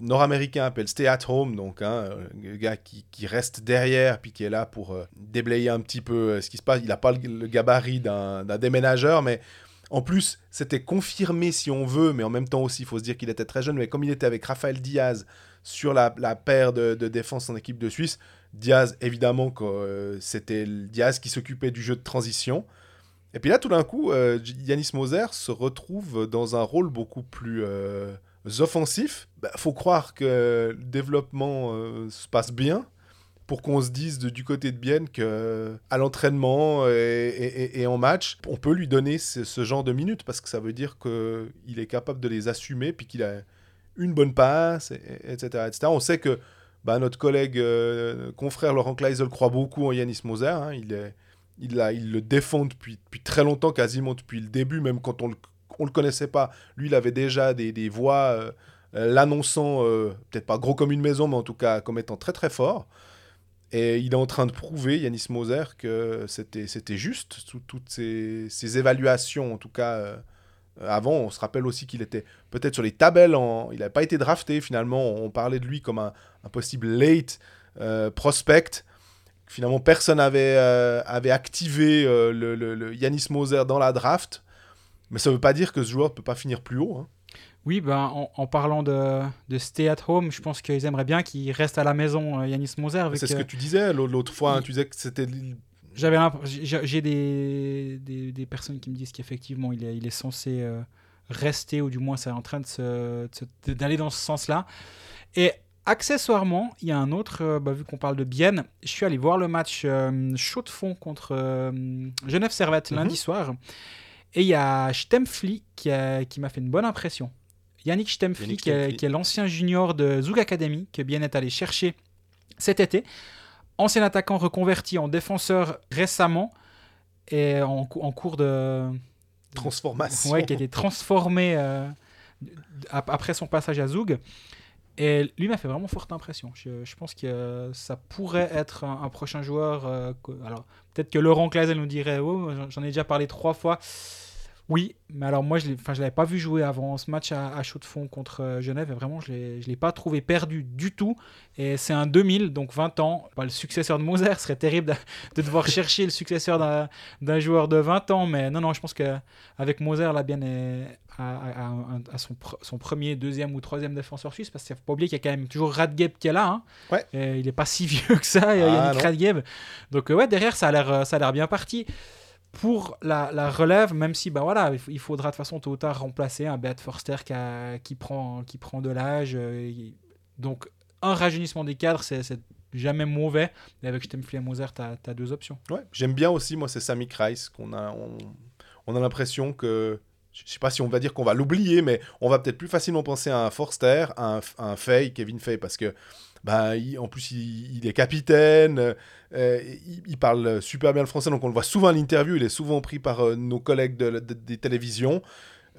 Nord-Américains appellent stay at home, donc hein, le gars qui, reste derrière puis qui est là pour euh, déblayer un petit peu euh, ce qui se passe. Il n'a pas le, gabarit d'un déménageur, mais en plus, c'était confirmé si on veut, mais en même temps aussi, il faut se dire qu'il était très jeune. Mais comme il était avec Rafael Diaz sur la, paire de, de défense en équipe de Suisse, Diaz, évidemment, euh, c'était Diaz qui s'occupait du jeu de transition. Et puis là, tout d'un coup, euh, Moser se retrouve dans un rôle beaucoup plus euh, offensif. Il faut croire que le développement euh, se passe bien pour qu'on se dise du côté de Bienne que à l'entraînement et, en match, on peut lui donner ce, genre de minutes parce que ça veut dire qu'il est capable de les assumer puis qu'il a une bonne passe, et- et- etc., etc. On sait que bah, notre collègue euh, confrère Laurent Kleisel croit beaucoup en Yanis Moser. hein. Il, est, il, il le défend depuis, depuis très longtemps, quasiment depuis le début, même quand on le, on le connaissait pas. Lui, il avait déjà des, des voix euh, euh, l'annonçant, euh, peut-être pas gros comme une maison, mais en tout cas comme étant très très fort. Et il est en train de prouver, Yanis Moser, que c'était juste, sous toutes ces, ces évaluations, en tout cas. avant, on se rappelle aussi qu'il était peut-être sur les tabelles, il n'avait pas été drafté finalement, on parlait de lui comme un, possible late prospect. Finalement, personne n'avait euh, avait activé euh, le, le- le Yanis Moser dans la draft, mais ça ne veut pas dire que ce joueur ne peut pas finir plus haut. hein. Oui, ben, en, en parlant de, de stay at home, je pense qu'ils aimeraient bien qu'il reste à la maison, euh, Yanis Moser. C'est ce que- tu disais l'au- l'autre fois, hein, tu disais que c'était... J'avais j'ai des, des, des personnes qui me disent qu'effectivement il est, il est censé euh, rester ou du moins c'est en train de se- de se- d'aller dans ce sens-là. Et accessoirement, il y a un autre, euh, bah, vu qu'on parle de Bienne, je suis allé voir le match euh, chaud de fond contre euh, Genève Servette Mhm. lundi soir. Et il y a Stempfli qui, a- qui m'a fait une bonne impression. Yannick Stempfli, Yannick qui est, Stempfli. qui est l'ancien junior de Zug Academy, que Bienne est allé chercher cet été. Ancien attaquant reconverti en défenseur récemment et en, cou- en cours de. Transformation. Ouais, qui a été transformé ap- après son passage à Zug. Et lui m'a fait vraiment forte impression. Je, pense que ça pourrait être un, prochain joueur. euh, alors, peut-être que Laurent Clazel nous dirait Oh, j'en ai déjà parlé trois fois. Oui, mais alors moi, je ne l'avais pas vu jouer avant ce match à, à chaud de fond contre euh, Genève. Et vraiment, je ne l'ai pas trouvé perdu du tout. Et c'est un 2000, donc 20 ans. Bah, le successeur de Moser, serait terrible de, de devoir chercher le successeur d'un joueur de 20 ans. Mais non, non, je pense qu'avec Moser, là, bien est à, à- à- à son, pr- son premier, deuxième ou troisième défenseur suisse. Parce qu'il ne faut pas oublier qu'il y a quand même toujours Radgeb qui est là. hein. Ouais. Et il n'est pas si vieux que ça, Ah, Yannick. Radgeb. Donc, euh, ouais, derrière, ça a l'air euh, ça a l'air bien parti pour la, relève, même si bah voilà, il, faudra de façon tôt ou tard remplacer un Beat Forster qui, prend, qui prend de l'âge. euh, donc un rajeunissement des cadres, c'est jamais mauvais. Mais avec Stempfli et Moser, tu as, deux options. Ouais, j'aime bien aussi, moi, c'est Sammy Kreis, qu'on a, on, on a l'impression que, je sais pas si on va dire qu'on va l'oublier, mais on va peut-être plus facilement penser à un Forster, à un, à un Fay, Kevin Fay, parce que, bah, en plus, il, est capitaine, euh, il, parle super bien le français, donc on le voit souvent à l'interview, il est souvent pris par euh, nos collègues de, de- des télévisions.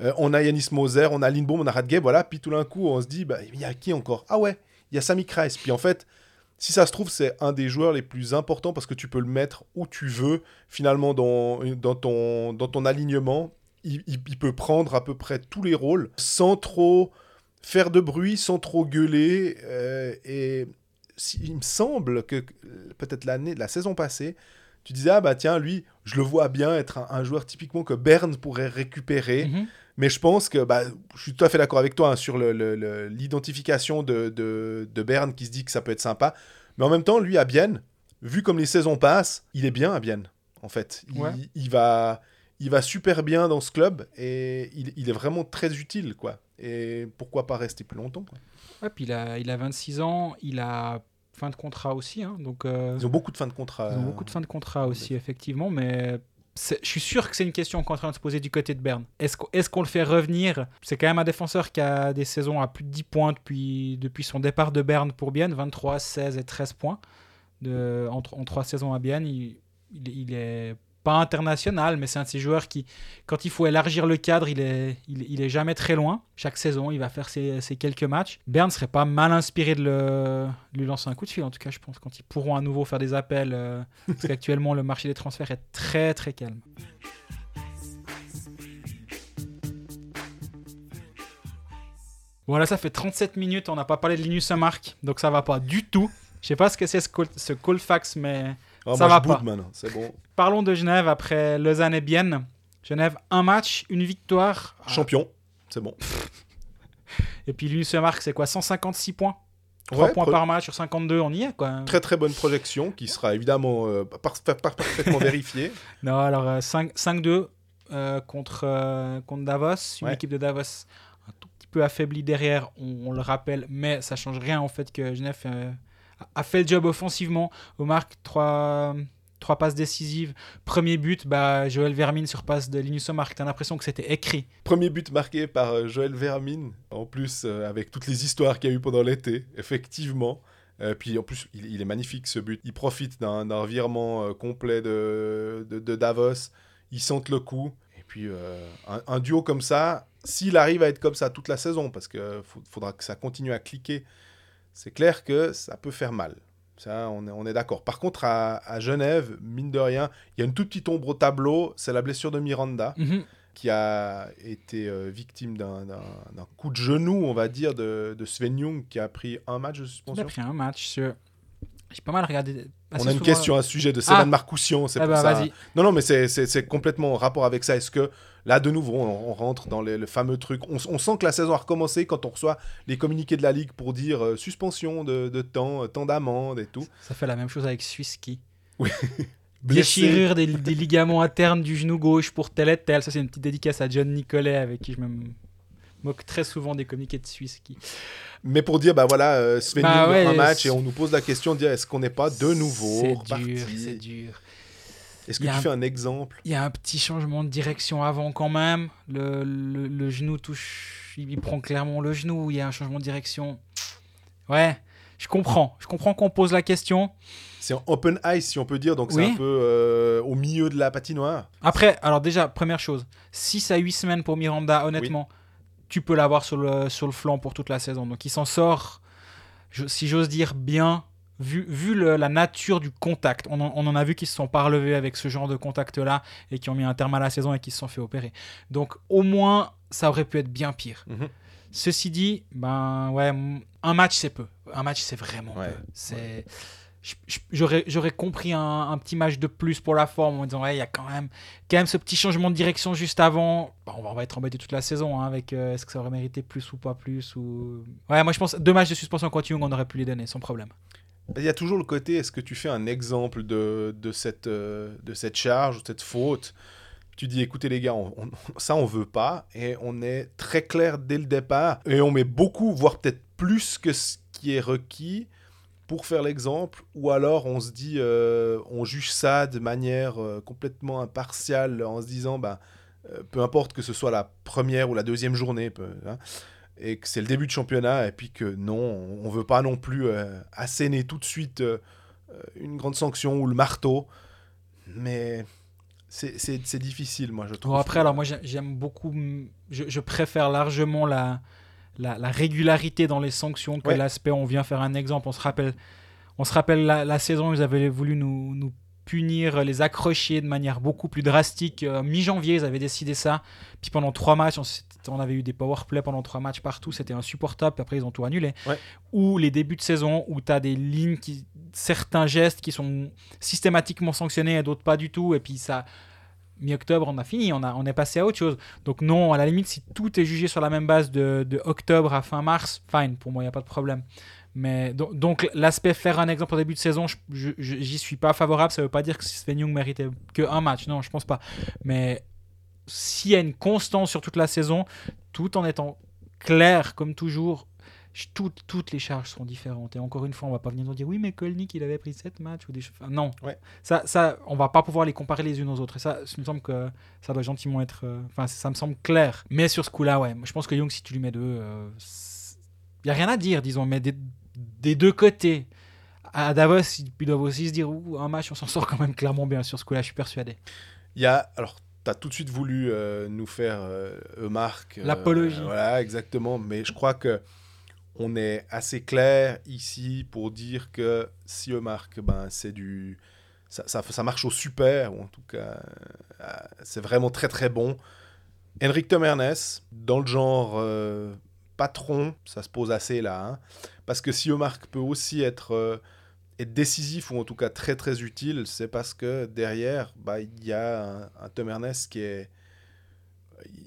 Euh, on a Yanis Moser, on a Lindbaum, on a Radgeb, voilà, puis tout d'un coup, on se dit, bah, il y a qui encore? Ah ouais, il y a Sammy Kreis, puis en fait, si ça se trouve, c'est un des joueurs les plus importants parce que tu peux le mettre où tu veux, finalement, dans, ton, alignement. il peut prendre à peu près tous les rôles sans trop faire de bruit, sans trop gueuler. euh, et il me semble que peut-être l'année, la saison passée, tu disais ah bah tiens lui, je le vois bien être un, un joueur typiquement que Bern pourrait récupérer. Mhm. Mais je pense que bah, je suis tout à fait d'accord avec toi hein, sur l'identification de, de, de Berne qui se dit que ça peut être sympa. Mais en même temps, lui à Bienne, vu comme les saisons passent, il est bien à Bienne, en fait. Il, Ouais. il va, il va super bien dans ce club et il, il est vraiment très utile, quoi. Et pourquoi pas rester plus longtemps quoi. Ouais, puis il a, il a 26 ans, il a fin de contrat aussi. hein, donc, euh, Ils ont beaucoup de fins de contrat. ils ont beaucoup de fin de contrat aussi, effectivement. Mais je suis sûr que c'est une question qu'on est en train de se poser du côté de Berne. Est-ce qu'on le fait revenir? C'est quand même un défenseur qui a des saisons à plus de 10 points depuis, depuis son départ de Berne pour Bienne 23, 16 et 13 points de, en, en trois saisons à Bienne. Il, il, il est pas international, mais c'est un de ces joueurs qui, quand il faut élargir le cadre, il est, il, il est jamais très loin. Chaque saison, il va faire ses, ses quelques matchs. Berne serait pas mal inspiré de, le, de lui lancer un coup de fil, en tout cas, je pense, quand ils pourront à nouveau faire des appels, euh, parce qu'actuellement, le marché des transferts est très, très calme. Voilà, ça fait 37 minutes, on n'a pas parlé de Linus Mark, donc ça va pas du tout. Je sais pas ce que c'est ce Colfax, mais Ah, ça moi, va je pas. maintenant, c'est bon. Parlons de Genève après Lausanne et Bienne. Genève, un match, une victoire. Champion, c'est bon. Et puis Linus Mark, c'est quoi 156 points? 3 Ouais, points par match sur 52, on y est quoi. Très très bonne projection qui sera évidemment euh, par- par- par- parfaitement vérifiée. Non, alors euh, 5 5-2 euh, contre, euh, contre Davos, une Ouais. équipe de Davos un tout petit peu affaiblie derrière, on, on le rappelle, mais ça change rien au fait que Genève a- fait le job offensivement. Au marque 3, trois passes décisives. Premier but, bah, Joël Vermine sur passe de Linus Omark. T'as l'impression que c'était écrit. Premier but marqué par euh, Joël Vermine, en plus euh, avec toutes les histoires qu'il y a eu pendant l'été, effectivement. Euh, puis en plus, il, est magnifique ce but. Il profite d'un d'un virement euh, complet de, de, Davos. Il sente le coup. Et puis un, un duo comme ça, s'il arrive à être comme ça toute la saison, parce qu'il faudra que ça continue à cliquer, c'est clair que ça peut faire mal. Ça, on est, on est d'accord. Par contre, à, à Genève, mine de rien, il y a une toute petite ombre au tableau, c'est la blessure de Miranda Mhm. qui a été euh, victime d'un coup de genou, on va dire, de, de Sven Jung, qui a pris un match de Il suspension. a pris un match. sur- J'ai pas mal regardé. On a une question à ce sujet de Sévan Ah. Marcoussian, c'est Ah pour bah, ça. Non, non, mais c'est- complètement en rapport avec ça. Est-ce que, là, de nouveau, on, on rentre dans les- le fameux truc? On, on sent que la saison a recommencé quand on reçoit les communiqués de la Ligue pour dire euh, suspension de, de temps, euh, temps d'amende et tout. Ça fait la même chose avec Swisky. Blessé. Déchirure des, des ligaments internes du genou gauche pour tel et tel. Ça, c'est une petite dédicace à John Nicolet, avec qui je me moque très souvent des communiqués de Swisky. Mais pour dire, bah voilà, euh, Sven Bah ouais, un match, et on nous pose la question de dire est-ce qu'on n'est pas de nouveau C'est dur, c'est dur. Est-ce que tu un- fais un exemple? Il y a un petit changement de direction avant quand même. Le, le- le genou touche. Il prend clairement le genou. Il y a un changement de direction. Ouais, je comprends. Je comprends qu'on pose la question. C'est en open ice, si on peut dire, donc c'est un peu euh, au milieu de la patinoire. Après, alors déjà, première chose, 6 à 8 semaines pour Miranda, honnêtement, tu peux l'avoir sur le, sur le flanc pour toute la saison. Donc il s'en sort, je- si j'ose dire, bien, vu, vu le- la nature du contact. On en, on en a vu qui se sont pas relevés avec ce genre de contact-là et qui ont mis un terme à la saison et qui se sont fait opérer. Donc au moins, ça aurait pu être bien pire. Mhm. Ceci dit, ben ouais, un match c'est peu. Un match c'est vraiment Ouais, peu. C'est J'aurais, compris un, un petit match de plus pour la forme en disant ouais il y a quand même, quand même ce petit changement de direction juste avant. Bon, on, va, on va être embêté toute la saison hein, avec euh, est-ce que ça aurait mérité plus ou pas plus ou ouais moi je pense deux matchs de suspension continue on aurait pu les donner sans problème. Il y a toujours le côté, est-ce que tu fais un exemple de, de, cette, euh, de cette charge ou cette faute? Tu dis, écoutez les gars, on- on- ça on veut pas, et on est très clair dès le départ, et on met beaucoup, voire peut-être plus que ce qui est requis pour faire l'exemple, ou alors on se dit, euh, on juge ça de manière euh, complètement impartiale en se disant, bah, euh, peu importe que ce soit la première ou la deuxième journée, hein, et que c'est le début de championnat, et puis que non, on ne veut pas non plus asséner tout de suite une grande sanction ou le marteau, mais c'est- difficile, moi, je trouve. Bon, après, alors moi j'ai- j'aime beaucoup, je préfère largement la, la, la régularité dans les sanctions que Ouais. l'aspect on vient faire un exemple. On se rappelle, on se rappelle la, la saison où ils avaient voulu nous, nous punir, les accrocher de manière beaucoup plus drastique. Euh, Mi-janvier, ils avaient décidé ça. Puis pendant trois matchs, on, avait eu des power play pendant trois matchs partout. C'était insupportable. Puis après, ils ont tout annulé. Ouais. Ou les débuts de saison où tu as des lignes, qui, certains gestes qui sont systématiquement sanctionnés et d'autres pas du tout. Et puis ça. Mi-octobre, on a fini, on, a, on est passé à autre chose. Donc non, à la limite, si tout est jugé sur la même base de, de octobre à fin mars, fine, pour moi, il n'y a pas de problème. Mais do- donc l'aspect faire un exemple au début de saison, j'y suis pas favorable. Ça veut pas dire que Sven Young méritait que un match. Non, je pense pas. Mais s'il y a une constance sur toute la saison, tout en étant clair comme toujours, toutes, les charges seront différentes. Et encore une fois, on va pas venir nous dire oui, mais Kolnik il avait pris 7 matchs ou des enfin, non, Ouais. ça, ça, on va pas pouvoir les comparer les unes aux autres. Et ça, me semble que ça doit gentiment être. euh, Enfin, ça me semble clair. Mais sur ce coup-là, ouais, je pense que Young, si tu lui mets deux, euh, il y a rien à dire, disons. Mais des, des deux côtés, à Davos, ils doivent aussi se dire Ouh, un match, on s'en sort quand même clairement bien sur ce coup-là. Je suis persuadé. Il y a. Alors, tu as tout de suite voulu euh, nous faire euh, euh, L'apologie. voilà, exactement. Mais je crois que on est assez clair ici pour dire que si Eumark, ben, c'est du. Ça, ça, ça marche au super, ou en tout cas, euh, c'est vraiment très très bon. Henrik Tom Ernest, dans le genre euh, patron, ça se pose assez là. hein. parce que si Eumark peut aussi être, euh, être décisif, ou en tout cas très très utile, c'est parce que derrière, bah, il y a un, un qui est.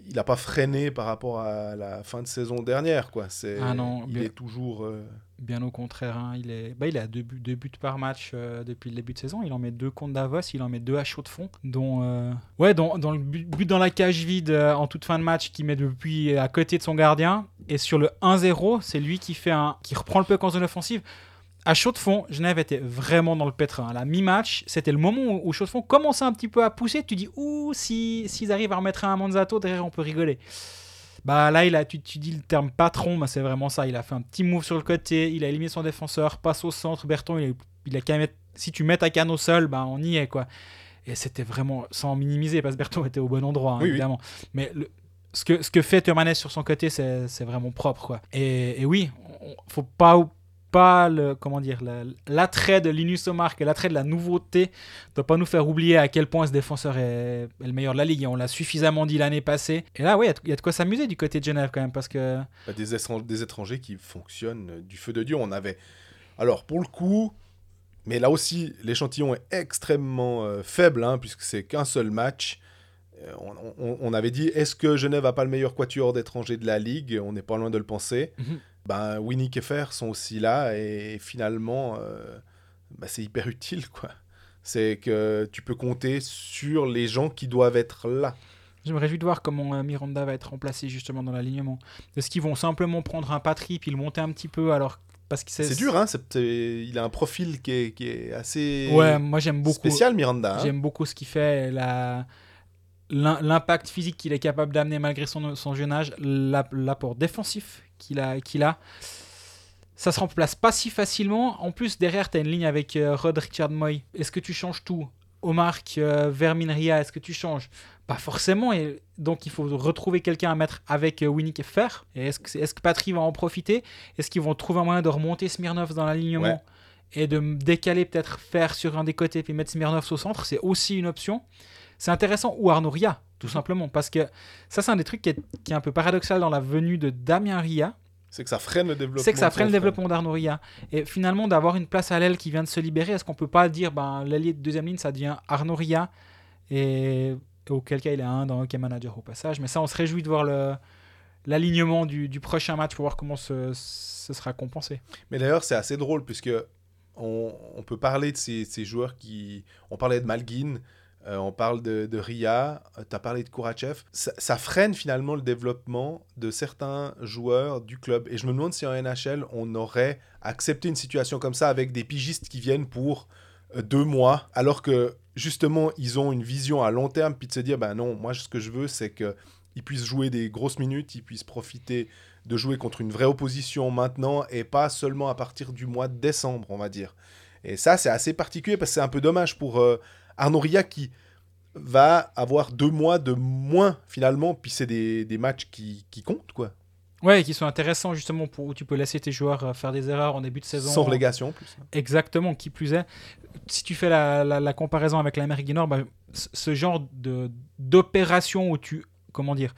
Il n'a pas freiné par rapport à la fin de saison dernière. Quoi. C'est, Ah non, il bien- est toujours. euh, Bien au contraire, hein, il, est, bah, il a deux, buts- deux buts par match euh, depuis le début de saison. Il en met deux contre Davos, il en met deux à chaud de fond. Dont, euh, ouais, dont le but, but dans la cage vide en toute fin de match qui met depuis à côté de son gardien. Et sur le 1-0, c'est lui qui, fait un, qui reprend le puck en zone offensive. À chaud de fond, Genève était vraiment dans le pétrin. À la mi-match, c'était le moment où, chaud de fond commençait un petit peu à pousser. Tu dis, ouh, si- s'ils arrivent à remettre un Monzato, derrière, on peut rigoler. Bah là, il a, tu, tu dis le terme patron, bah c'est vraiment ça. Il a fait un petit move sur le côté, il a éliminé son défenseur, passe au centre. Berton, il a, il a qu'à mettre- si tu mets ta canne au sol, bah on y est quoi. Et c'était vraiment sans minimiser parce que Berton était au bon endroit, hein, Oui, oui. évidemment. Mais le- ce, que, ce que fait Turmanes sur son côté, c'est c'est vraiment propre quoi. Et, et oui, on- faut pas pas le comment dire la- l'attrait de Linus Omark et l'attrait de la nouveauté doit pas nous faire oublier à quel point ce défenseur est, est le meilleur de la ligue et on l'a suffisamment dit l'année passée et là oui il y a de- il y, a de quoi s'amuser du côté de Genève quand même parce que bah, des, étran- des étrangers qui fonctionnent du feu de Dieu. On avait. Alors, pour le coup. Mais là aussi, l'échantillon est extrêmement euh, faible, hein, puisque c'est qu'un seul match. Euh, on, on- on avait dit, est-ce que Genève n'a pas le meilleur quatuor d'étrangers de la Ligue? On n'est pas loin de le penser. Mhm. Ben, Winnick et Fer sont aussi là, et finalement, euh, bah, c'est hyper utile, quoi. C'est que tu peux compter sur les gens qui doivent être là. je me réjouis de voir comment euh, Miranda va être remplacé justement dans l'alignement est-ce qu'ils vont simplement prendre un patrie puis le monter un petit peu alors parce que C'est dur, hein il a un profil qui est, qui est assez ouais moi j'aime beaucoup spécial, Miranda. hein. J'aime beaucoup ce qu'il fait, la- l'impact physique qu'il est capable d'amener malgré son, son jeune âge, la- l'apport défensif qu'il a, qu'il a. Ça se remplace pas si facilement. En plus, derrière, tu as une ligne avec euh, Rod Richard Moy. Est-ce que tu changes tout? Omar, euh, Vermin Ria, est-ce que tu changes? Pas forcément. Et donc, il faut retrouver quelqu'un à mettre avec euh, Winnick et Fer. Et est-ce que, est-ce que Patry va en profiter? Est-ce qu'ils vont trouver un moyen de remonter Smirnov dans l'alignement? Ouais. et de décaler peut-être Fer sur un des côtés puis mettre Smirnov au centre? C'est aussi une option. C'est intéressant. Ou Arnaud Ria, tout simplement. Parce que ça, c'est un des trucs qui est, qui est un peu paradoxal dans la venue de Damien Ria C'est que ça freine le développement. c'est que ça freine le développement d'Arnaud Ria. Et finalement, d'avoir une place à l'aile qui vient de se libérer, est-ce qu'on peut pas dire, ben, l'allié de deuxième ligne, ça devient Arnaud Ria? Et auquel cas il est un dans Hockey Manager au passage. Mais ça, on se réjouit de voir le l'alignement du, du prochain match pour voir comment ce, ce sera compensé. Mais d'ailleurs, c'est assez drôle puisque on, on peut parler de ces, ces joueurs qui. On parlait de Malguin, euh, on parle de, Ria, tu as parlé de Kourachev. Ça, freine finalement le développement de certains joueurs du club. Et je me demande si en NHL, on aurait accepté une situation comme ça avec des pigistes qui viennent pour euh, deux mois, alors que justement, ils ont une vision à long terme, puis de se dire, ben non, moi, ce que je veux, c'est qu'ils puissent jouer des grosses minutes, ils puissent profiter de jouer contre une vraie opposition maintenant et pas seulement à partir du mois de décembre, on va dire. Et ça, c'est assez particulier parce que c'est un peu dommage pour euh, Arnaud Ria qui va avoir deux mois de moins finalement, puis c'est des, des matchs qui, qui comptent, quoi. Ouais, qui sont intéressants justement pour où tu peux laisser tes joueurs euh, faire des erreurs en début de saison. Sans relégation en plus. Exactement, qui plus est. Si tu fais la, la- la comparaison avec l'Amérique du Nord, bah, ce genre de d'opération où tu comment dire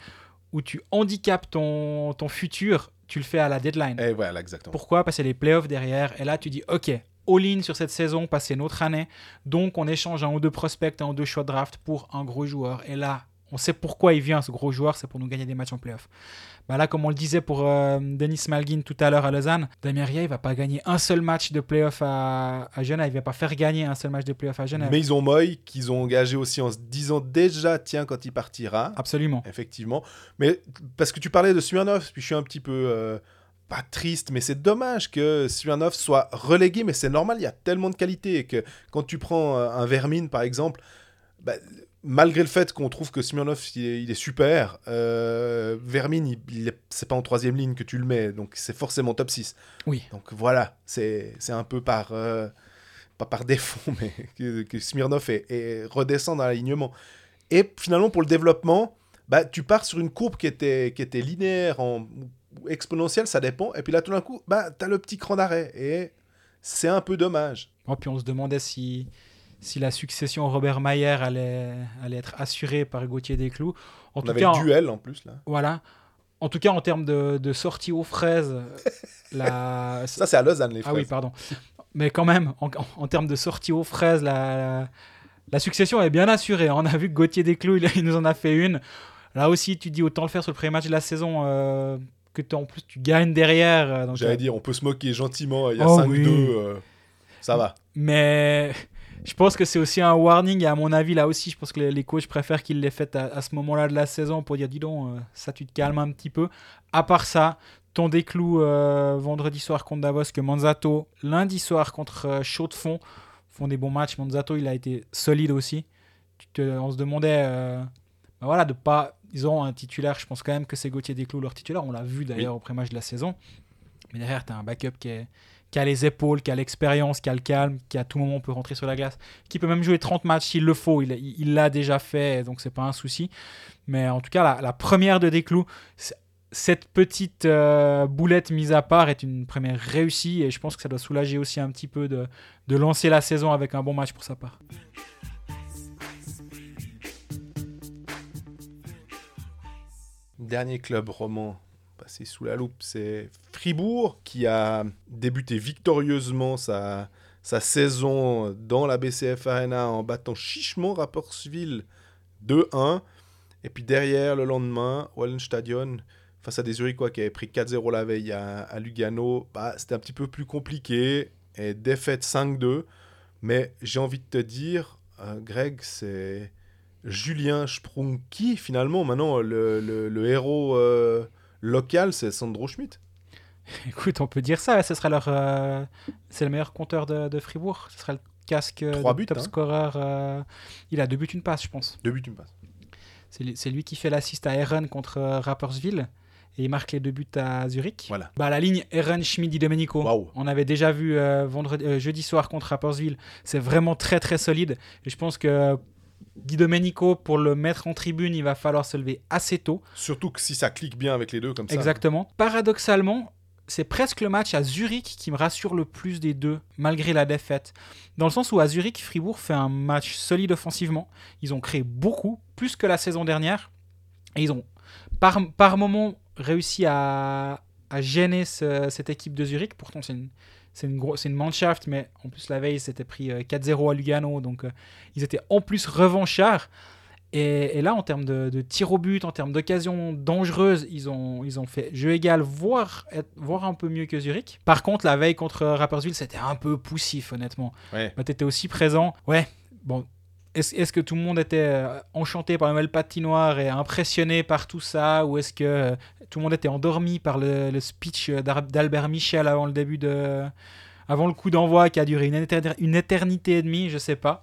où tu handicapes ton, ton futur, tu le fais à la deadline. Et voilà, exactement. Pourquoi? Parce qu'il y a les playoffs derrière. Et là, tu dis, OK, all-in sur cette saison, passer notre année. Donc, on échange un ou deux prospects, un ou deux choix de draft pour un gros joueur. Et là, on sait pourquoi il vient, ce gros joueur, c'est pour nous gagner des matchs en playoffs. Bah là, comme on le disait pour euh, Denis Malgin tout à l'heure à Lausanne, Damien Ria, il va pas gagner un seul match de playoff à, à Genève. Il va pas faire gagner un seul match de playoff à Genève. Mais ils ont Moy, qu'ils ont engagé aussi en se disant déjà, tiens, quand il partira. Absolument. Effectivement. Mais parce que tu parlais de Smirnov, puis je suis un petit peu. euh, pas triste, mais c'est dommage que Smirnov soit relégué, mais c'est normal, il y a tellement de qualité et que quand tu prends euh, un Vermine, par exemple, bah, malgré le fait qu'on trouve que Smirnov, il est, il est super, euh, Vermine, il, il est- c'est pas en troisième ligne que tu le mets, donc c'est forcément top 6. Oui. Donc voilà, c'est un peu par... euh, pas par défaut, mais que, que Smirnov est, est- redescend dans l'alignement. Et finalement, pour le développement, bah, tu pars sur une courbe qui était, qui était linéaire, en, exponentielle, ça dépend. Et puis là, tout d'un coup, bah, tu as le petit cran d'arrêt. Et c'est un peu dommage. Oh, puis on se demandait si, si la succession Robert Mayer allait, allait être assurée par Gauthier Desclous. En On tout avait cas, duel en plus, là. Voilà. En tout cas, en termes de, de sortie aux fraises, la... Ça, c'est à Lausanne, les ah fraises. oui, pardon. Mais quand même, en, en- termes de sortie aux fraises, la, la, la succession est bien assurée. On a vu que Gauthier Desclous, il, il nous en a fait une. Là aussi, tu dis autant le faire sur le premier match de la saison euh, que t'as- en plus tu gagnes derrière. euh, donc, J'allais euh, dire, on peut se moquer gentiment. Il y a Oh 5-2. oui. euh, ça va. Mais je pense que c'est aussi un warning. Et à mon avis, là aussi, je pense que les, les coachs préfèrent qu'ils l'aient fait à, à ce moment-là de la saison pour dire dis donc, euh, ça, tu te calmes un petit peu. À part ça, ton déclou euh, vendredi soir contre Davos, que Manzato, lundi soir contre Chaux de Fonds, font des bons matchs. Manzato, il a été solide aussi. Tu te- on se demandait. ben voilà, de pas. Ils ont un titulaire, je pense quand même que c'est Gauthier Desclous leur titulaire. On l'a vu d'ailleurs au pré-match de la saison. Mais derrière, tu as un backup qui, est, qui a les épaules, qui a l'expérience, qui a le calme, qui à tout moment peut rentrer sur la glace, qui peut même jouer 30 matchs s'il le faut. Il l'a déjà fait, donc c'est pas un souci. Mais en tout cas, la, la première de Desclous, cette petite euh, boulette mise à part est une première réussie et je pense que ça doit soulager aussi un petit peu de, de lancer la saison avec un bon match pour sa part. Dernier club roman passé sous la loupe, c'est Fribourg qui a débuté victorieusement sa, sa saison dans la BCF Arena en battant chichement Rapperswil 2-1. Et puis derrière, le lendemain, Wallenstadion, face à des Zurichois qui avaient pris 4-0 la veille à, Lugano, bah, c'était un petit peu plus compliqué. Et défaite 5-2. Mais j'ai envie de te dire, euh, Greg, c'est Julien Sprunki, finalement, maintenant, le, le- le héros euh, local, c'est Sandro Schmidt. Écoute, on peut dire ça, ce sera leur. euh, c'est le meilleur compteur de, de Fribourg. Ce sera le casque euh, Trois de buts, top hein. scorer. euh, il a deux buts, une passe, je pense. Deux buts, une passe. C'est lui, qui fait l'assist à Eren contre Rapperswil. Et il marque les deux buts à Zurich. Voilà. Bah, la ligne Eren Schmid Di Domenico. Waouh. On avait déjà vu euh, vendredi, euh, jeudi soir contre Rapperswil. C'est vraiment très très solide. Et je pense que Di Domenico, pour le mettre en tribune, il va falloir se lever assez tôt. Surtout que si ça clique bien avec les deux comme ça. Exactement. Paradoxalement, c'est presque le match à Zurich qui me rassure le plus des deux, malgré la défaite. Dans le sens où à Zurich, Fribourg fait un match solide offensivement. Ils ont créé beaucoup, plus que la saison dernière. Et ils ont, par, par moment, réussi à, à gêner ce- cette équipe de Zurich. Pourtant, c'est une, c'est une, gros- c'est une Mannschaft, mais en plus, la veille, c'était pris euh, 4-0 à Lugano. Donc, euh, ils étaient en plus revanchards. Et, et là, en termes de, de tir au but, en termes d'occasions dangereuses, ils ont, ils ont fait jeu égal, voire, être- voire un peu mieux que Zurich. Par contre, la veille contre Rapperswil, c'était un peu poussif, honnêtement. Ouais. Bah, T'étais aussi présent. Ouais, bon. Est-ce que tout le monde était euh, enchanté par la nouvelle patinoire et impressionné par tout ça Ou est-ce que euh, tout le monde était endormi par le, le speech euh, d'Albert Michel avant le début de. avant le coup d'envoi qui a duré une, éter- une éternité et demie Je sais pas.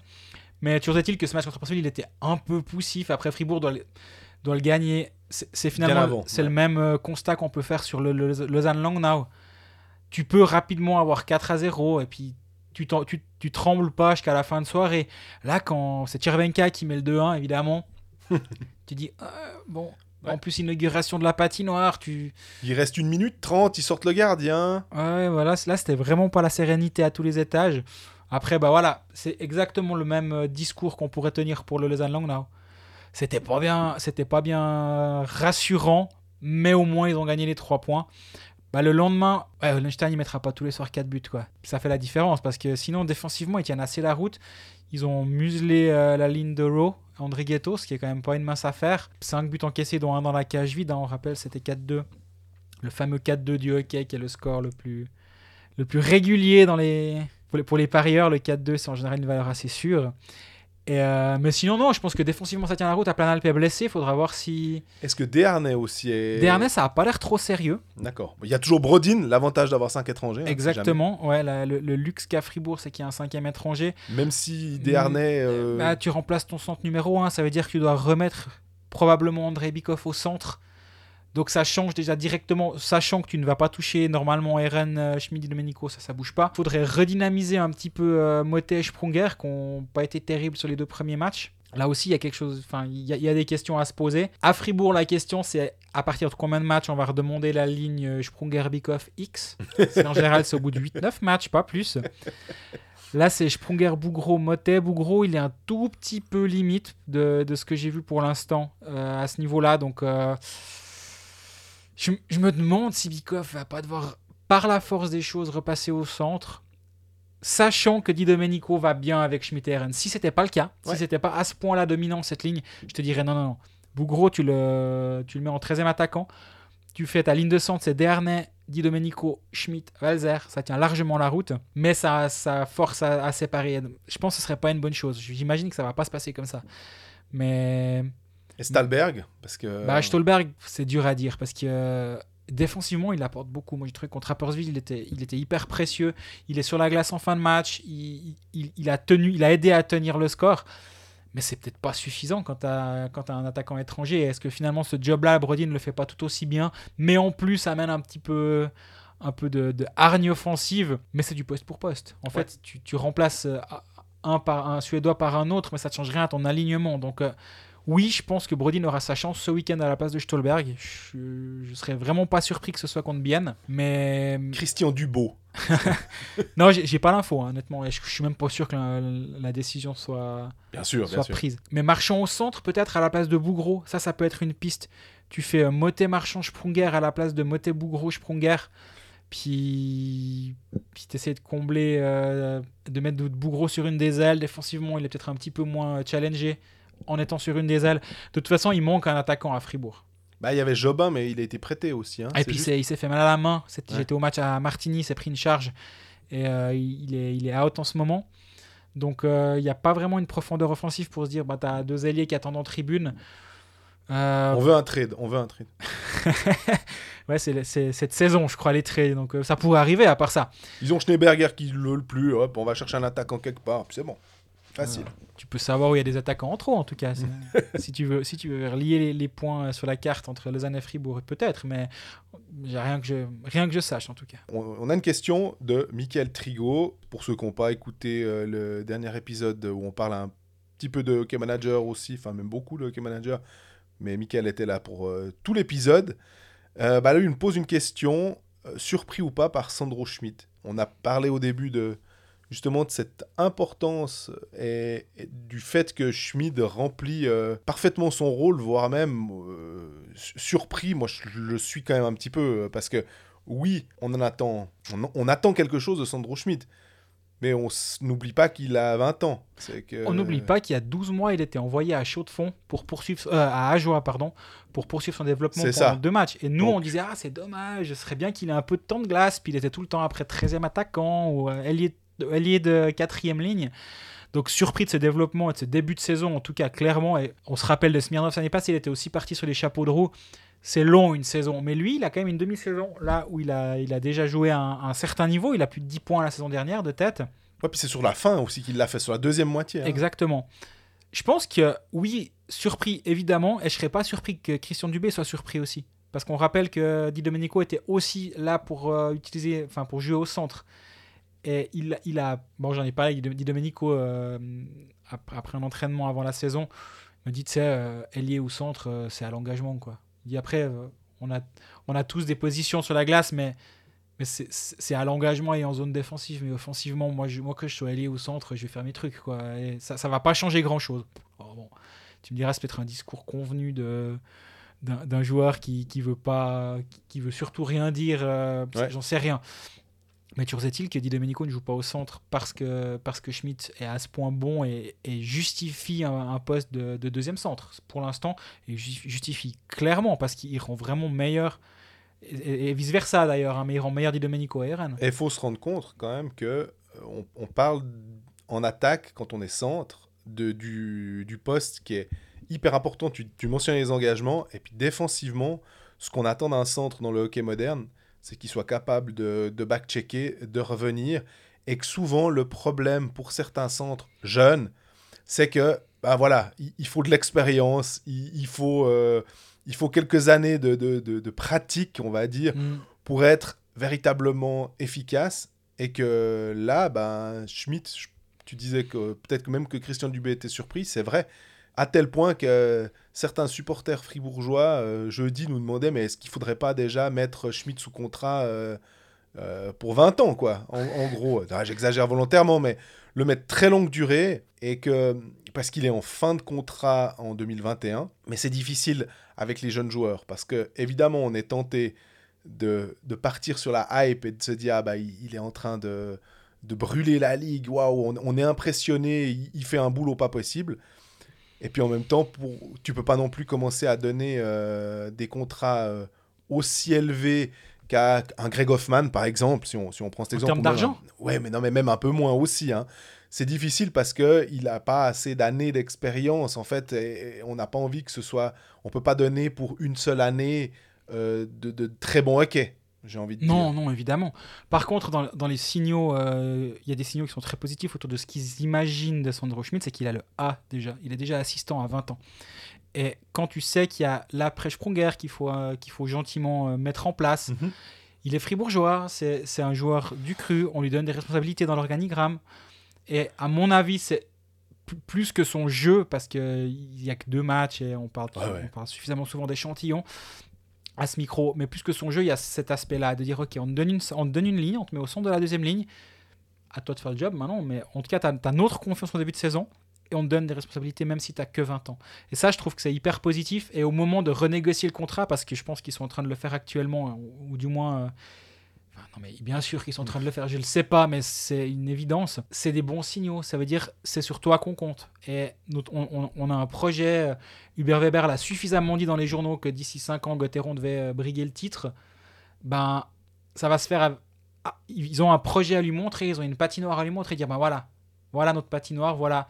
Mais toujours est-il que ce match contre Rapperswil, il était un peu poussif. Après, Fribourg doit le, doit le gagner. C'est finalement c'est ouais. le même constat qu'on peut faire sur le, le- Lausanne Langnau. Tu peux rapidement avoir 4 à 0 et puis tu, t'en- tu, tu trembles pas jusqu'à la fin de soirée. Là, quand c'est Tchervenka qui met le 2-1, évidemment, tu dis euh, bon, Ouais. En plus, inauguration de la patinoire, tu. Il reste une minute trente, ils sortent le gardien. Ouais, voilà, là, c'était vraiment pas la sérénité à tous les étages. Après, bah voilà, c'est exactement le même euh, discours qu'on pourrait tenir pour le Lausanne Langnau. C'était pas bien, c'était pas bien rassurant, mais au moins ils ont gagné les trois points. Bah, le lendemain, ouais, Hollenstein il mettra pas tous les soirs 4 buts quoi. Ça fait la différence parce que sinon défensivement ils tiennent assez la route. Ils ont muselé euh, la ligne de row, André Ghetto, ce qui est quand même pas une mince affaire. 5 buts encaissés dont un dans la cage vide, hein, on rappelle c'était 4-2. Le fameux 4-2 du hockey qui est le score le plus, régulier dans les, pour, les, pour les parieurs. Le 4-2 c'est en général une valeur assez sûre. Et euh, mais sinon non, je pense que défensivement ça tient la route. Planalp est blessé, faudra voir si... Est-ce que Desharnais aussi est. Desharnais ça a pas l'air trop sérieux. D'accord. Il y a toujours Brodin, l'avantage d'avoir 5 étrangers. hein, Exactement, ouais, la- le, le luxe qu'a Fribourg, c'est qu'il y a un cinquième étranger. Même si Desharnais. euh, Bah, tu remplaces ton centre numéro 1, ça veut dire que tu dois remettre probablement André Bikoff au centre. Donc ça change déjà directement, sachant que tu ne vas pas toucher normalement Eren euh, Schmid Domenico, ça ça bouge pas. Faudrait redynamiser un petit peu euh, Motet et Sprunger, qui n'ont pas été terribles sur les deux premiers matchs. Là aussi, il y a quelque chose, enfin, il y, a- il y a des questions à se poser. À Fribourg, la question, c'est à partir de combien de matchs on va redemander la ligne euh, Sprunger-Bikoff X? En général, c'est au bout de 8-9 matchs, pas plus. Là, c'est Sprunger, Bougro, Motet. Bougro, il est un tout petit peu limite de, de ce que j'ai vu pour l'instant euh, à ce niveau-là. Donc, euh, je, je me demande si Bikoff va pas devoir, par la force des choses, repasser au centre. Sachant que Di Domenico va bien avec Schmitt. Si c'était pas le cas, Ouais. si c'était pas à ce point-là dominant cette ligne, je te dirais non, non, non. Bougro, tu le, tu le mets en 13e attaquant. Tu fais ta ligne de centre, c'est Dernay, Di Domenico, Schmidt, Walzer. Ça tient largement la route, mais ça, ça force à, à séparer. Je pense que ce serait pas une bonne chose. J'imagine que ça va pas se passer comme ça. Mais Et Stalberg, parce que. bah, Stolberg, c'est dur à dire parce que euh, défensivement, il apporte beaucoup. Moi, j'ai trouvé contre Rapperswil, il était, il était hyper précieux. Il est sur la glace en fin de match. Il, il- il a tenu, il a aidé à tenir le score. Mais c'est peut-être pas suffisant quand tu as, un attaquant étranger. Est-ce que finalement ce job-là, Brody ne le fait pas tout aussi bien? Mais en plus, amène un petit peu, un peu de, de hargne offensive. Mais c'est du poste pour poste. En Ouais. fait, tu, tu remplaces euh, un, par, un Suédois par un autre, mais ça ne change rien à ton alignement. Donc, euh, oui, je pense que Brodin aura sa chance ce week-end à la place de Stolberg. Je, je serais vraiment pas surpris que ce soit contre Bienne. Mais Christian Dubo. non, j'ai pas l'info, hein, honnêtement. Je, je suis même pas sûr que la, la décision soit, Bien sûr, bien soit sûr. prise. Mais marchand au centre, peut-être à la place de Bougro. Ça, ça peut être une piste. Tu fais euh, Motet Marchand Sprunger à la place de Motet Bougro Sprunger. Puis, puis tu essaies de combler, euh, de mettre Bougro sur une des ailes. Défensivement, il est peut-être un petit peu moins challengé en étant sur une des ailes. De toute façon, il manque un attaquant à Fribourg. Bah, il y avait Jobin, mais il a été prêté aussi. hein. Et puis juste- il s'est fait mal à la main. Ouais. J'étais au match à Martigny, il s'est pris une charge. Et euh, il, est, il est out en ce moment. Donc euh, il n'y a pas vraiment une profondeur offensive pour se dire bah, tu as deux alliés qui attendent en tribune. Euh, On veut un trade, on veut un trade. ouais, c'est cette saison, je crois, les trades. Donc ça pourrait arriver à part ça. Ils ont Schneeberger qui le le plus. Hop, on va chercher un attaquant quelque part. Puis c'est bon. Facile. Tu peux savoir où il y a des attaquants en trop, en tout cas. si, tu veux, si tu veux relier les, les points sur la carte entre Lausanne et Fribourg, peut-être, mais rien, que je, rien que je sache, en tout cas. On, on a une question de Michael Trigo. Pour ceux qui n'ont pas écouté euh, le dernier épisode où on parle un petit peu de hockey manager aussi, enfin même beaucoup de hockey manager, mais Michael était là pour euh, tout l'épisode. Euh, bah là, il me pose une question surpris ou pas par Sandro Schmidt. On a parlé au début de justement de cette importance et, et du fait que Schmid remplit euh, parfaitement son rôle, voire même euh, su- surpris. Moi, je le suis quand même un petit peu euh, parce que oui, on en attend, on, on attend quelque chose de Sandro Schmidt, mais on n'oublie pas qu'il a 20 ans. Que On n'oublie pas qu'il y a 12 mois, il était envoyé à Chaud de Fond pour poursuivre euh, à Ajoie, pardon, pour poursuivre son développement pendant ça. deux matchs. Et nous, Donc- on disait ah c'est dommage, ce serait bien qu'il ait un peu de temps de glace, puis il était tout le temps après 13e attaquant ou euh, ailier, ailier de quatrième ligne. Donc surpris de ce développement et de ce début de saison, en tout cas clairement, et on se rappelle de Smirnov l'année passée, il était aussi parti sur les chapeaux de roue. C'est long une saison, mais lui, il a quand même une demi-saison là où il a, il a déjà joué à un, un certain niveau. Il a plus de 10 points la saison dernière de tête. Ouais, puis c'est sur la fin aussi qu'il l'a fait, sur la deuxième moitié. hein. Exactement. Je pense que oui, surpris évidemment, et je serais pas surpris que Christian Dubé soit surpris aussi. Parce qu'on rappelle que Di Domenico était aussi là pour euh, utiliser, enfin pour jouer au centre. Et il, il a, bon j'en ai parlé, Di Di Domenico euh, après, un entraînement avant la saison, me dit tu sais, euh, ailier au centre, euh, c'est à l'engagement quoi. Il dit après, euh, on, a, on a tous des positions sur la glace, mais, mais c'est- à l'engagement et en zone défensive. Mais offensivement, moi, je, moi que je sois allié au centre, je vais faire mes trucs. Quoi. Et ça ne va pas changer grand-chose. Bon, tu me diras, c'est peut-être un discours convenu de d'un joueur qui, qui veut pas qui, veut surtout rien dire euh, Ouais. j'en sais rien est-il que Di Domenico ne joue pas au centre parce que, parce que Schmidt est à ce point bon et, et justifie un, poste de, de deuxième centre pour l'instant et ju- justifie clairement parce qu'il rend vraiment meilleur et, et vice versa d'ailleurs hein, mais il rend meilleur Di Domenico à Eren Et il faut se rendre compte quand même que euh, parle en attaque, quand on est centre, de, du, du poste qui est hyper important. Tu, tu mentionnes les engagements, et puis défensivement, ce qu'on attend d'un centre dans le hockey moderne, c'est qu'il soit capable de, de back-checker, de revenir, et que souvent le problème pour certains centres jeunes, c'est que, bah voilà, il, il faut de l'expérience, il, il faut, euh, il faut quelques années de, de, de- pratique, on va dire, Mm. pour être véritablement efficace. Et que là, ben, Schmidt, je- tu disais que peut-être même que Christian Dubé était surpris, c'est vrai, à tel point que certains supporters fribourgeois euh, jeudi nous demandaient mais est-ce qu'il faudrait pas déjà mettre Schmidt sous contrat euh, euh, pour 20 ans, quoi, en, gros? J'exagère volontairement, mais le mettre très longue durée et que parce qu'il est en fin de contrat en 2021, mais c'est difficile avec les jeunes joueurs parce que évidemment on est tenté de, de partir sur la hype et de se dire ah bah il, est en train de, brûler la ligue, waouh, on, on est impressionné, il, il fait un boulot pas possible. Et puis en même temps, pour, tu peux pas non plus commencer à donner euh, des contrats euh, aussi élevés qu'à un Greg Hoffman, par exemple, si on, si on prend cet En exemple. termes ou même d'argent un- Ouais, mais non, mais même un peu moins aussi. Hein. C'est difficile parce qu'il n'a pas assez d'années d'expérience, en fait, et, et on n'a pas envie que ce soit... On peut pas donner pour une seule année euh, de, de très bon hockey, j'ai envie de Non, dire. non, évidemment. Par contre, dans, dans les signaux, euh, il y a des signaux qui sont très positifs autour de ce qu'ils imaginent de Sandro Schmidt, c'est qu'il a le A déjà. Il est déjà assistant à 20 ans. Et quand tu sais qu'il y a l'après-Sprunger qu'il faut, euh, qu'il faut gentiment euh, mettre en place, Mhm. il est fribourgeois, c'est un joueur du cru, on lui donne des responsabilités dans l'organigramme. Et à mon avis, c'est plus que son jeu, parce qu'il n'y a que deux matchs et on parle, Ouais, ouais. on parle suffisamment souvent d'échantillons à ce micro, mais plus que son jeu, il y a cet aspect-là, de dire, ok, on te, donne une, on te donne une ligne, on te met au centre de la deuxième ligne, à toi de faire le job maintenant, mais en tout cas, tu as, notre confiance au début de saison, et on te donne des responsabilités même si tu que 20 ans. Et ça, je trouve que c'est hyper positif, et au moment de renégocier le contrat, parce que je pense qu'ils sont en train de le faire actuellement, ou, ou du moins... euh, non mais bien sûr qu'ils sont en train de le faire, je le sais pas, mais c'est une évidence. C'est des bons signaux, ça veut dire c'est sur toi qu'on compte. Et on, a un projet, euh, Hubert Weber l'a suffisamment dit dans les journaux que d'ici 5 ans, Gauthieron devait euh, briguer le titre. Ben, ça va se faire. ils ont un projet à lui montrer, ils ont une patinoire à lui montrer, dire ben voilà, voilà notre patinoire, voilà.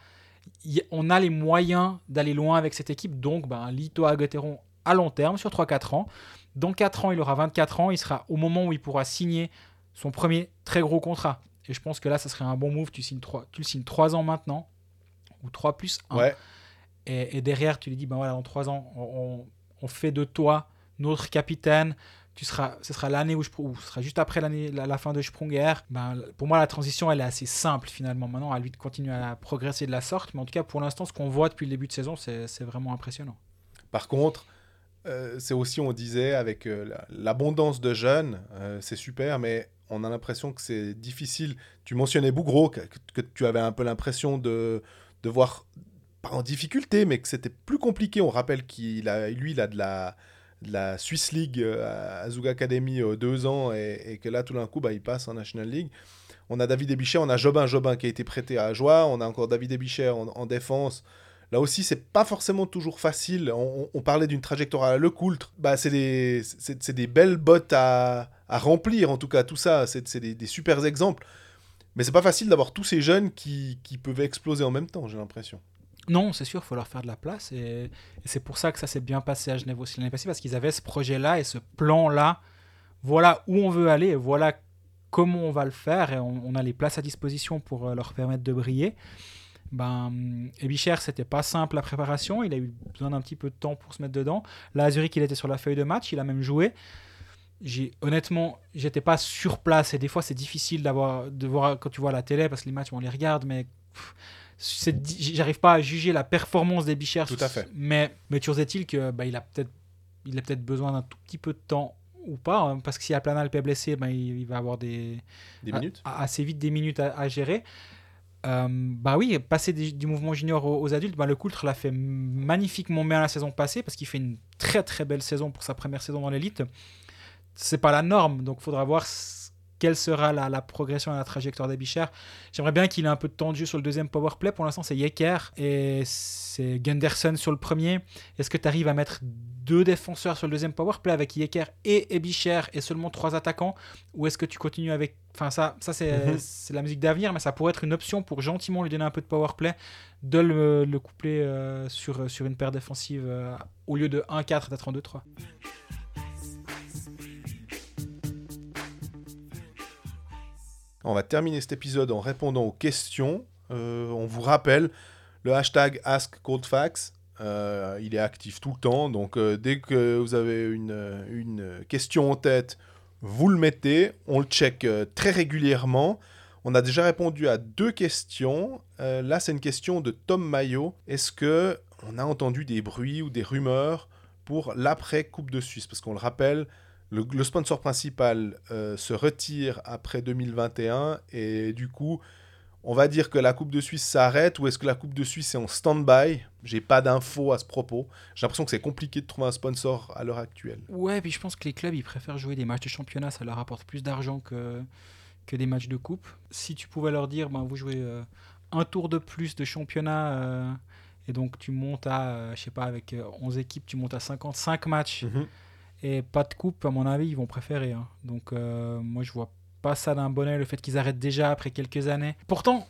On a les moyens d'aller loin avec cette équipe, donc ben, lis-toi à Gauthieron à long terme, sur 3-4 ans. Dans 4 ans, il aura 24 ans, il sera au moment où il pourra signer son premier très gros contrat. Et je pense que là, ça serait un bon move. Tu, signes trois, tu le signes 3 ans maintenant, ou 3 plus 1. Ouais, Et, et derrière, tu lui dis, ben voilà, dans 3 ans, on, fait de toi notre capitaine. Tu seras, ce sera l'année où je ou ce sera juste après l'année, la, la fin de Sprunger. Ben, pour moi, la transition, elle est assez simple finalement. Maintenant, à lui de continuer à progresser de la sorte. Mais en tout cas, pour l'instant, ce qu'on voit depuis le début de saison, c'est vraiment impressionnant. Par contre, euh, c'est aussi, on disait, avec euh, la- l'abondance de jeunes, euh, c'est super, mais on a l'impression que c'est difficile. Tu mentionnais Bougro, que, tu avais un peu l'impression de, voir, pas en difficulté, mais que c'était plus compliqué. On rappelle qu'il a, lui, il a de la, de la Swiss League à Zug Academy deux ans, et, que là, tout d'un coup, bah, il passe en National League. On a David Ebichet, on a Jobin Jobin qui a été prêté à Joie, on a encore David Ebichet en défense. Là aussi, c'est pas forcément toujours facile. On, parlait d'une trajectoire à Le Coultre. Bah, c'est des, des belles bottes à, à remplir, en tout cas, tout ça. C'est, des, des super exemples. Mais c'est pas facile d'avoir tous ces jeunes qui, qui peuvent exploser en même temps, j'ai l'impression. Non, c'est sûr, il faut leur faire de la place. Et, c'est pour ça que ça s'est bien passé à Genève aussi l'année passée, parce qu'ils avaient ce projet-là et ce plan-là. Voilà où on veut aller, et voilà comment on va le faire, et on, on a les places à disposition pour euh, leur permettre de briller. Ben, Ebicher, c'était pas simple la préparation, il a eu besoin d'un petit peu de temps pour se mettre dedans. Là, à Zurich, il était sur la feuille de match, il a même joué. J'ai honnêtement, j'étais pas sur place et des fois c'est difficile d'avoir de voir quand tu vois la télé parce que les matchs on les regarde, mais pff, c'est di- j'arrive pas à juger la performance des. Tout à fait. Mais mais toujours est-il que bah, il a peut-être il a peut-être besoin d'un tout petit peu de temps ou pas, hein, parce que si Aplanalp est blessé, ben, il, il va avoir des, minutes a- assez vite des minutes à, à gérer. Euh, bah oui, passer du mouvement junior aux, adultes, bah le Coultre l'a fait magnifiquement bien la saison passée parce qu'il fait une très très belle saison pour sa première saison dans l'élite. C'est pas la norme, donc faudra voir quelle sera la, la progression et la trajectoire des Bichères. J'aimerais bien qu'il ait un peu de temps de jeu sur le deuxième power play. Pour l'instant, c'est Yecker et c'est Gunderson sur le premier. Est-ce que tu arrives à mettre deux défenseurs sur le deuxième power play avec Yecker et Ebicher et seulement trois attaquants? Ou est-ce que tu continues avec. Enfin, ça, ça c'est Mhm. c'est la musique d'avenir, mais ça pourrait être une option pour gentiment lui donner un peu de power play, de le, le coupler euh, sur, sur une paire défensive euh, au lieu de 1-4 d'être en 2-3. On va terminer cet épisode en répondant aux questions. Euh, on vous rappelle le hashtag AskColdFax. Euh, il est actif tout le temps, donc euh, dès que vous avez une, question en tête, vous le mettez. On le check très régulièrement. On a déjà répondu à deux questions. Là, c'est une question de Tom Maillot. Est-ce que on a entendu des bruits ou des rumeurs pour l'après Coupe de Suisse? Parce qu'on le rappelle, le, le sponsor principal euh, se retire après 2021 et du coup, on va dire que la Coupe de Suisse s'arrête ou est-ce que la Coupe de Suisse est en stand-by? J'ai pas d'infos à ce propos. J'ai l'impression que c'est compliqué de trouver un sponsor à l'heure actuelle. Ouais, puis je pense que les clubs ils préfèrent jouer des matchs de championnat, ça leur apporte plus d'argent que, que des matchs de coupe. Si tu pouvais leur dire, ben, vous jouez euh, un tour de plus de championnat euh, et donc tu montes à, je sais pas, avec euh, 11 équipes, tu montes à 55 matchs et pas de coupe, à mon avis, ils vont préférer. hein. Donc euh, moi je vois pas ça d'un bon oeil, le fait qu'ils arrêtent déjà après quelques années. Pourtant,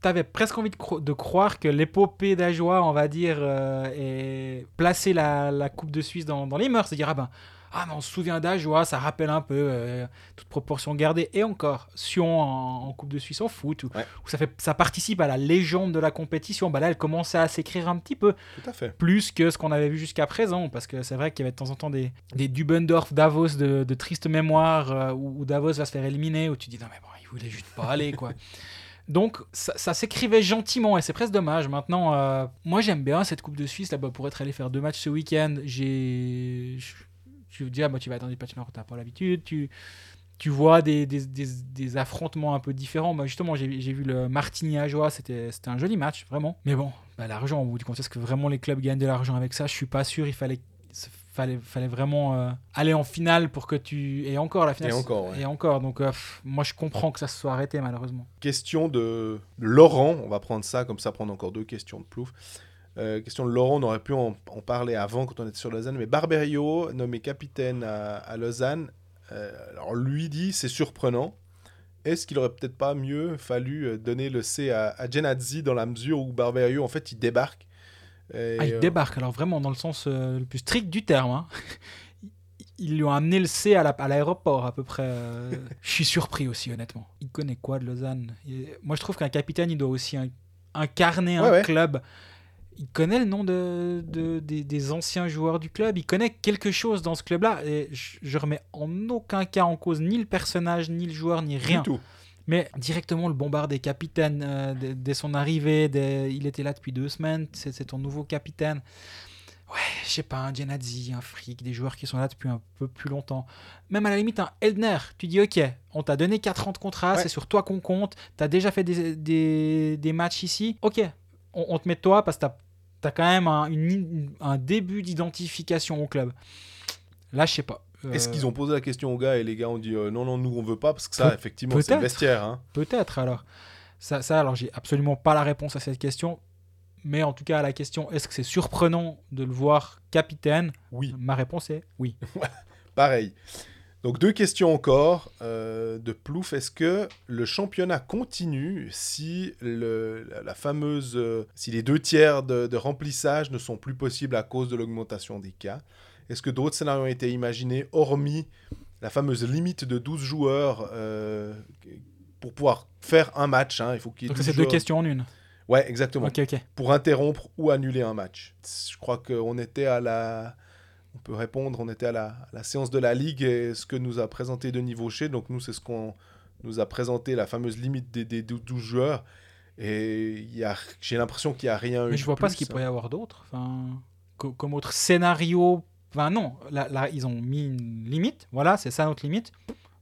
t'avais presque envie de, cro- de croire que l'épopée d'Ajoie, on va dire, euh, est placer la, la Coupe de Suisse dans, dans les mœurs. C'est-à-dire, ah ben, ah, mais on se souvient d'Ajoie, ça rappelle un peu, euh, toute proportion gardée. Et encore, Sion en, en Coupe de Suisse en foot, où, Ouais. où ça, fait, ça participe à la légende de la compétition. Bah là, elle commençait à s'écrire un petit peu Tout à fait. plus que ce qu'on avait vu jusqu'à présent, parce que c'est vrai qu'il y avait de temps en temps des, des Dubendorf, Davos de, de triste mémoire, euh, où, où Davos va se faire éliminer, où tu dis non mais bon, il voulait juste pas aller quoi. Donc ça, ça s'écrivait gentiment et c'est presque dommage. Maintenant, euh, moi j'aime bien cette Coupe de Suisse là-bas pour être allé faire deux matchs ce week-end. J'ai, tu dis ah bah tu vas attendre des patinoires où t'as pas l'habitude, tu tu vois des, des, des, des affrontements un peu différents. Moi, justement, j'ai j'ai vu le Martigny à Joie, c'était c'était un joli match, vraiment. Mais bon, bah, l'argent, au bout du compte, est-ce que vraiment les clubs gagnent de l'argent avec ça? Je suis pas sûr. Il fallait, fallait, fallait vraiment euh, aller en finale pour que tu. Et encore, la finale. Et encore, ouais. Et encore. Donc, euh, pff, moi, je comprends que ça se soit arrêté, malheureusement. Question de Laurent, on va prendre ça, comme ça prendre encore deux questions de plouf. Euh, question de Laurent, on aurait pu en, en parler avant quand on était sur Lausanne, mais Barberio, nommé capitaine à, à Lausanne, euh, alors lui dit c'est surprenant. Est-ce qu'il aurait peut-être pas mieux fallu euh, donner le C à, à Genadzi dans la mesure où Barberio en fait il débarque Et, Ah, il euh, débarque, alors vraiment dans le sens le plus strict du terme. hein. Ils lui ont amené le C à la- à l'aéroport à peu près. euh. je suis surpris aussi, honnêtement. Il connaît quoi de Lausanne? Il- Moi, je trouve qu'un capitaine, il doit aussi in- incarner un ouais. club. Il connaît le nom de, de- des, des anciens joueurs du club. Il connaît quelque chose dans ce club-là. Et je, je remets en aucun cas en cause ni le personnage, ni le joueur, ni du rien. tout. Mais directement le bombarder capitaine euh, dès, dès son arrivée, dès- il était là depuis deux semaines, c'est c'est ton nouveau capitaine. Ouais, je sais pas, un Genadzi, un Frick, des joueurs qui sont là depuis un peu plus longtemps. Même à la limite un Eldner, tu dis ok, on t'a donné 4 ans de contrat, Ouais. c'est sur toi qu'on compte, t'as déjà fait des, des, des matchs ici, ok, on, on te met toi parce que t'as as quand même un, une- un début d'identification au club. Là, je sais pas. Est-ce Euh, qu'ils ont posé la question aux gars et les gars ont dit euh, non, non, nous on veut pas parce que ça, effectivement, c'est le vestiaire. hein. Peut-être alors. Ça, ça alors j'ai absolument pas la réponse à cette question. Mais en tout cas, à la question est-ce que c'est surprenant de le voir capitaine? Oui. Ma réponse est oui. Pareil. Donc deux questions encore euh, de Plouf. Est-ce que le championnat continue si le, la, la fameuse, euh, si les deux tiers de, de remplissage ne sont plus possibles à cause de l'augmentation des cas? Est-ce que d'autres scénarios ont été imaginés, hormis la fameuse limite de 12 joueurs euh, pour pouvoir faire un match hein, Il faut qu'il Donc 12 ça, c'est deux questions en une. Ouais, exactement pour interrompre ou annuler un match. Je crois qu'on était à la... On peut répondre, on était à la, à la séance de la Ligue et ce que nous a présenté Denis Vaucher. Donc nous, c'est ce qu'on nous a présenté, la fameuse limite des, des 12 joueurs. Et j'ai l'impression qu'il n'y a rien eu Mais je de vois pas ce qu'il hein. pourrait y avoir d'autre. Enfin, co- comme autre scénario Enfin, non, là, là, ils ont mis une limite. Voilà, c'est ça notre limite.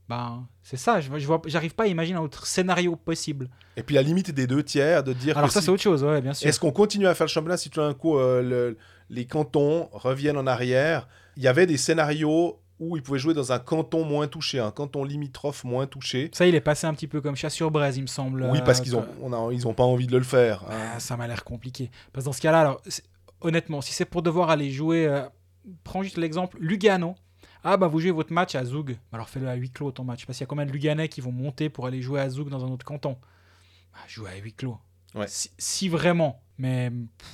Ben, c'est ça. Je, je vois, j'arrive pas à imaginer un autre scénario possible. Et puis la limite des deux tiers, de dire Alors ça, si- c'est autre chose, ouais, bien sûr. Est-ce qu'on continue à faire le championnat si tout d'un coup euh, le- les cantons reviennent en arrière Il y avait des scénarios où ils pouvaient jouer dans un canton moins touché, un canton limitrophe moins touché. Ça, il est passé un petit peu comme chat sur braise, il me semble. oui, parce euh, qu'ils ont, que- on a- ils ont pas envie de le faire. hein. Ah, ça m'a l'air compliqué. Parce que dans ce cas-là, alors, honnêtement, si c'est pour devoir aller jouer, euh, prends juste l'exemple, Lugano. Ah bah vous jouez votre match à Zoug. Alors fais-le à huis clos ton match. Parce qu'il y a combien de Luganais qui vont monter pour aller jouer à Zoug dans un autre canton? Bah, Jouer à huis clos. Ouais. Si, si vraiment. Mais pff,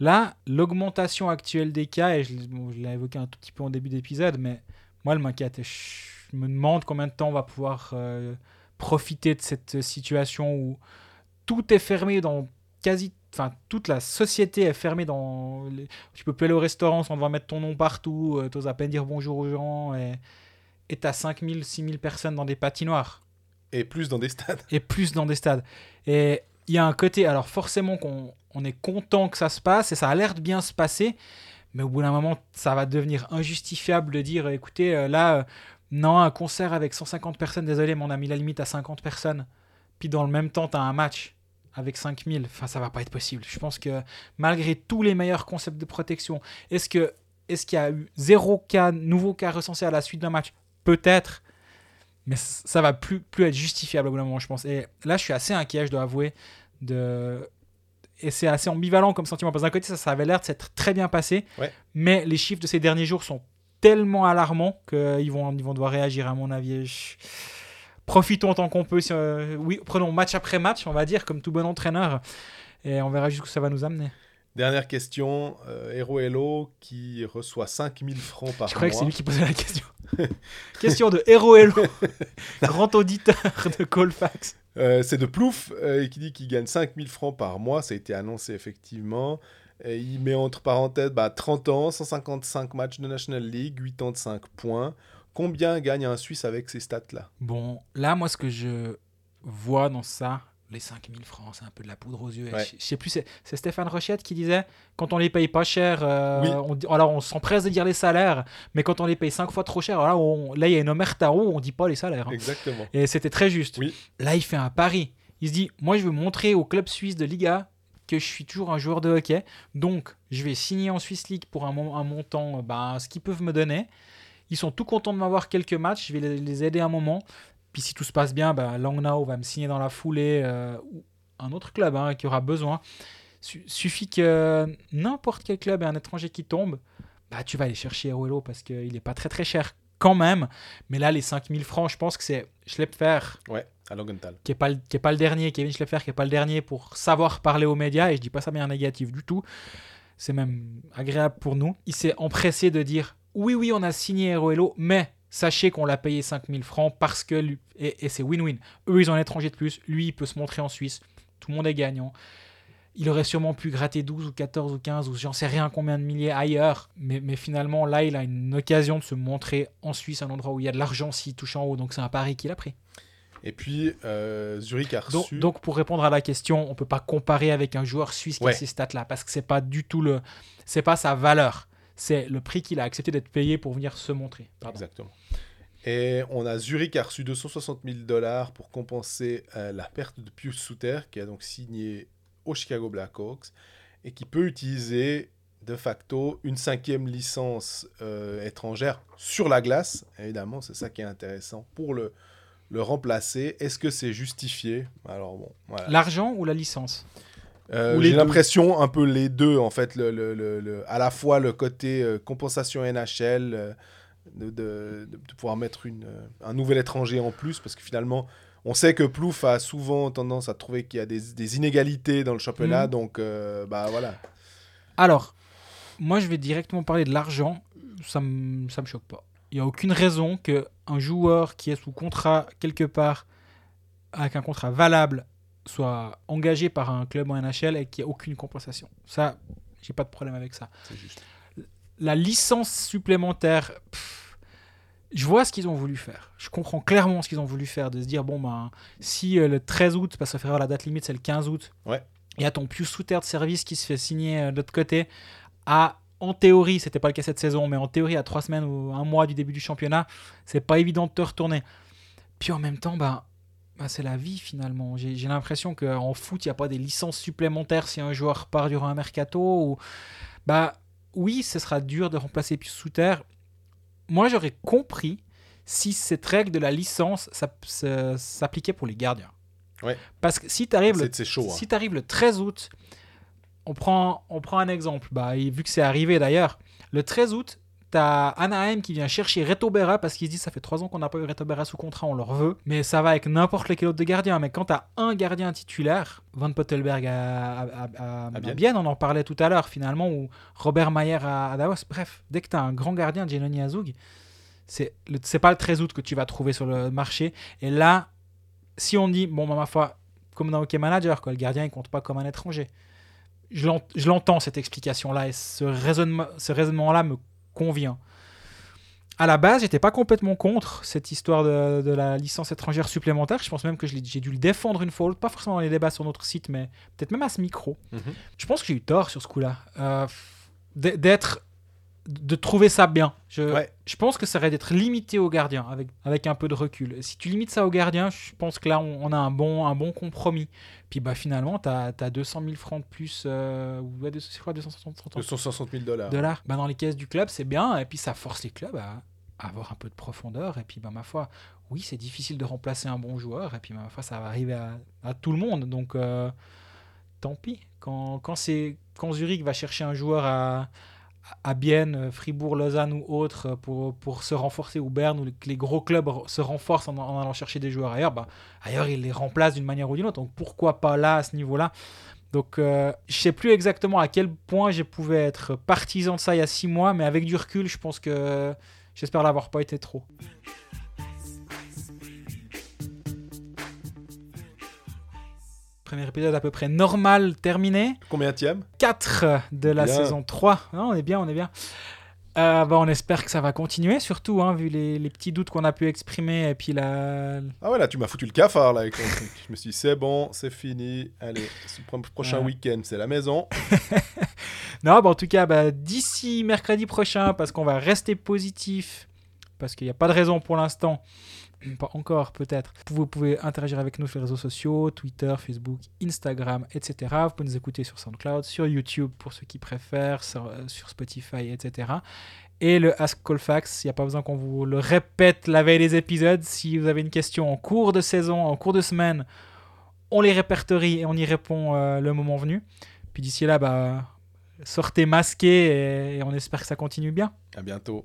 là, l'augmentation actuelle des cas, et je, l'ai- bon, je l'ai évoqué un tout petit peu en début d'épisode, mais moi, elle m'inquiète. Je me demande combien de temps on va pouvoir euh, profiter de cette situation où tout est fermé dans quasi. Enfin, toute la société est fermée dans. les- Tu peux plus aller au restaurant sans devoir mettre ton nom partout. Tu oses à peine dire bonjour aux gens. Et et t'as 5000, 6000 personnes dans des patinoires Et plus dans des stades. et plus dans des stades. Et il y a un côté, alors forcément qu'on on est content que ça se passe et ça a l'air de bien se passer, mais au bout d'un moment, ça va devenir injustifiable de dire, écoutez, euh, là, euh, non, un concert avec 150 personnes, désolé, mais on a mis la limite à 50 personnes. Puis dans le même temps, tu as un match avec 5000. Enfin, ça va pas être possible. Je pense que malgré tous les meilleurs concepts de protection, est-ce que est-ce qu'il y a eu zéro cas, nouveau cas recensé à la suite d'un match? Peut-être. Mais ça va plus, plus être justifiable au bout d'un moment, je pense. Et là, je suis assez inquiet, je dois avouer. De... Et c'est assez ambivalent comme sentiment. Parce que d'un côté, ça, ça avait l'air de s'être très bien passé. Ouais. Mais les chiffres de ces derniers jours sont tellement alarmants qu'ils vont, ils vont devoir réagir, à mon avis. Je- Profitons tant qu'on peut. si, euh, oui, prenons match après match, on va dire, comme tout bon entraîneur. Et on verra jusqu'où ça va nous amener. Dernière question, euh, Hero Hello qui reçoit 5000 francs par Je croyais que c'est mois. lui qui posait la question. question de Hero Hello, grand auditeur de Colfax. Euh, c'est de Plouf euh, qui dit qu'il gagne 5000 francs par mois. Ça a été annoncé effectivement. Il met entre parenthèses bah, 30 ans, 155 matchs de National League, 85 points. Combien gagne un Suisse avec ces stats-là? Bon, là, moi, ce que je vois dans ça, les 5000 francs, c'est un peu de la poudre aux yeux. Ouais. Je, je sais plus, c'est Stéphane Rochette qui disait quand on les paye pas cher, euh, Oui. on, alors on s'empresse de dire les salaires, mais quand on les paye 5 fois trop cher, là, on- là il y a une omerta où on dit pas les salaires. hein. Exactement. Et c'était très juste. Oui. Là, il fait un pari. Il se dit Moi, je veux montrer au club suisse de Liga que je suis toujours un joueur de hockey. Donc, je vais signer en Swiss League pour un, mon- un montant, euh, bah, ce qu'ils peuvent me donner. Ils sont tout contents de m'avoir quelques matchs. Je vais les aider un moment. Puis, si tout se passe bien, bah, Langnau va me signer dans la foulée euh, ou un autre club hein, qui aura besoin. Su- suffit que n'importe quel club et un étranger qui tombe, bah, tu vas aller chercher Eruelo parce qu'il n'est pas très très cher quand même. Mais là, les 5000 francs, je pense que c'est Schlepfer Ouais, à Langenthal. qui est pas le, qui est pas le dernier, Kevin Schlepfer qui est pas le dernier pour savoir parler aux médias et je dis pas ça bien négatif du tout. C'est même agréable pour nous. Il s'est empressé de dire oui oui on a signé Eroello mais sachez qu'on l'a payé 5000 francs parce que lui, et, et c'est win-win. Eux ils ont un étranger de plus, lui il peut se montrer en Suisse, tout le monde est gagnant. Il aurait sûrement pu gratter 12 ou 14 ou 15 ou j'en sais rien combien de milliers ailleurs. Mais, mais finalement, là, il a une occasion de se montrer en Suisse, un endroit où il y a de l'argent s'il touche en haut. Donc c'est un pari qu'il a pris. Et puis, euh, Zurich a Donc, reçu. donc, pour répondre à la question, on peut pas comparer avec un joueur suisse qui Ouais. a ces stats-là parce que c'est pas du tout le, c'est pas sa valeur, c'est le prix qu'il a accepté d'être payé pour venir se montrer. Pardon. Exactement. Et on a Zurich qui a reçu 260 000 dollars pour compenser euh, la perte de Pius Suter, qui a donc signé au Chicago Blackhawks, et qui peut utiliser de facto une cinquième licence euh, étrangère sur la glace. Évidemment, c'est ça qui est intéressant pour le, le remplacer. Est-ce que c'est justifié? Alors bon, voilà. L'argent ou la licence? Euh, J'ai l'impression un peu les deux, en fait, le, le- le- le- à la fois le côté euh, compensation NHL, euh, de, de- de- de pouvoir mettre une, un nouvel étranger en plus, parce que finalement, on sait que Plouf a souvent tendance à trouver qu'il y a des, des inégalités dans le championnat, Mhm. donc bah voilà. Alors, moi, je vais directement parler de l'argent. Ça me, ça me choque pas. Il n'y a aucune raison que un joueur qui est sous contrat quelque part, avec un contrat valable, soit engagé par un club en NHL et qu'il n'y ait aucune compensation. Ça, j'ai pas de problème avec ça. Juste. La licence supplémentaire, pff, je vois ce qu'ils ont voulu faire. Je comprends clairement ce qu'ils ont voulu faire, de se dire, bon, ben, si euh, le 13 août, parce que la date limite, c'est le 15 août, Ouais. il y a ton plus souter de service qui se fait signer euh, de l'autre côté à en théorie, c'était pas le cas cette saison, mais en théorie, à trois semaines ou un mois du début du championnat, c'est pas évident de te retourner. Puis en même temps, bah, bah, c'est la vie finalement. J'ai l'impression qu'en foot, il n'y a pas des licences supplémentaires si un joueur part durant un mercato. Ou... Bah, oui, ce sera dur de remplacer Pius Souter. Moi, j'aurais compris si cette règle de la licence s'appliquait pour les gardiens. Ouais. Parce que si tu arrives le chaud. hein. si arrives le 13 août, on prend, on prend un exemple. Bah, et vu que c'est arrivé d'ailleurs, le 13 août, tu as Anaheim qui vient chercher Reto Berra parce qu'ils se disent ça fait 3 ans qu'on n'a pas eu Reto Berra sous contrat, on leur veut. Mais ça va avec n'importe lequel autre de gardien. Mais quand tu as un gardien titulaire, Van Pottelberg à, à, à- à- à Bienne. Bienne, on en parlait tout à l'heure finalement, ou Robert Mayer à, Davos. Bref, dès que tu as un grand gardien, Jenoni Azug, c'est pas le 13 août que tu vas trouver sur le marché. Et là, si on dit, bon, bah, ma foi, comme dans Hockey Manager, quoi, le gardien il compte pas comme un étranger. Je l'ent- je l'entends cette explication-là et ce raisonnement, ce raisonnement-là me convient. À la base, j'étais pas complètement contre cette histoire de, de la licence étrangère supplémentaire. Je pense même que j'ai dû le défendre une fois, pas forcément dans les débats sur notre site, mais peut-être même à ce micro. Mhm. Je pense que j'ai eu tort sur ce coup-là. Euh, d'être. De trouver ça bien. Je, Ouais. je pense que ça aurait d'être limité aux gardiens avec, avec un peu de recul. Si tu limites ça aux gardiens, je pense que là, on, on a un bon, un bon compromis. Puis bah, finalement, tu as, 200 000 francs de plus. Euh, ou ouais, deux- c'est quoi 260 260 000 dollars. dollars bah, dans les caisses du club, c'est bien. Et puis ça force les clubs à, à avoir un peu de profondeur. Et puis, bah, ma foi, oui, c'est difficile de remplacer un bon joueur. Et puis, bah, ma foi, ça va arriver à, à tout le monde. Donc, euh, tant pis. Quand, quand, c'est, quand Zurich va chercher un joueur à, à Bienne, Fribourg, Lausanne ou autre pour, pour se renforcer, ou Berne, ou que les gros clubs se renforcent en, en allant chercher des joueurs ailleurs, bah, ailleurs ils les remplacent d'une manière ou d'une autre. Donc pourquoi pas là, à ce niveau-là? Donc euh, je sais plus exactement à quel point je pouvais être partisan de ça il y a six mois, mais avec du recul, je pense que j'espère l'avoir pas été trop. Premier épisode à peu près normal terminé. Combien tième 4 de la Bien. saison 3. Non, on est bien, on est bien. Euh, bah, on espère que ça va continuer, surtout hein, vu les, les petits doutes qu'on a pu exprimer et puis la... Ah ouais, là, tu m'as foutu le cafard, là, avec ton truc. Je me suis dit, c'est bon, c'est fini. Allez, prochain Ouais. week-end, c'est la maison. Non, bah, en tout cas, bah, d'ici mercredi prochain, parce qu'on va rester positif, parce qu'il n'y a pas de raison pour l'instant, pas encore peut-être, vous pouvez interagir avec nous sur les réseaux sociaux, Twitter, Facebook, Instagram, etc. Vous pouvez nous écouter sur SoundCloud, sur YouTube pour ceux qui préfèrent, sur, euh, Spotify, etc. Et le Ask Colfax, il n'y a pas besoin qu'on vous le répète la veille des épisodes. Si vous avez une question en cours de saison, en cours de semaine, on les répertorie et on y répond euh, le moment venu. Puis d'ici là, bah, sortez masqués et, et on espère que ça continue bien. À bientôt.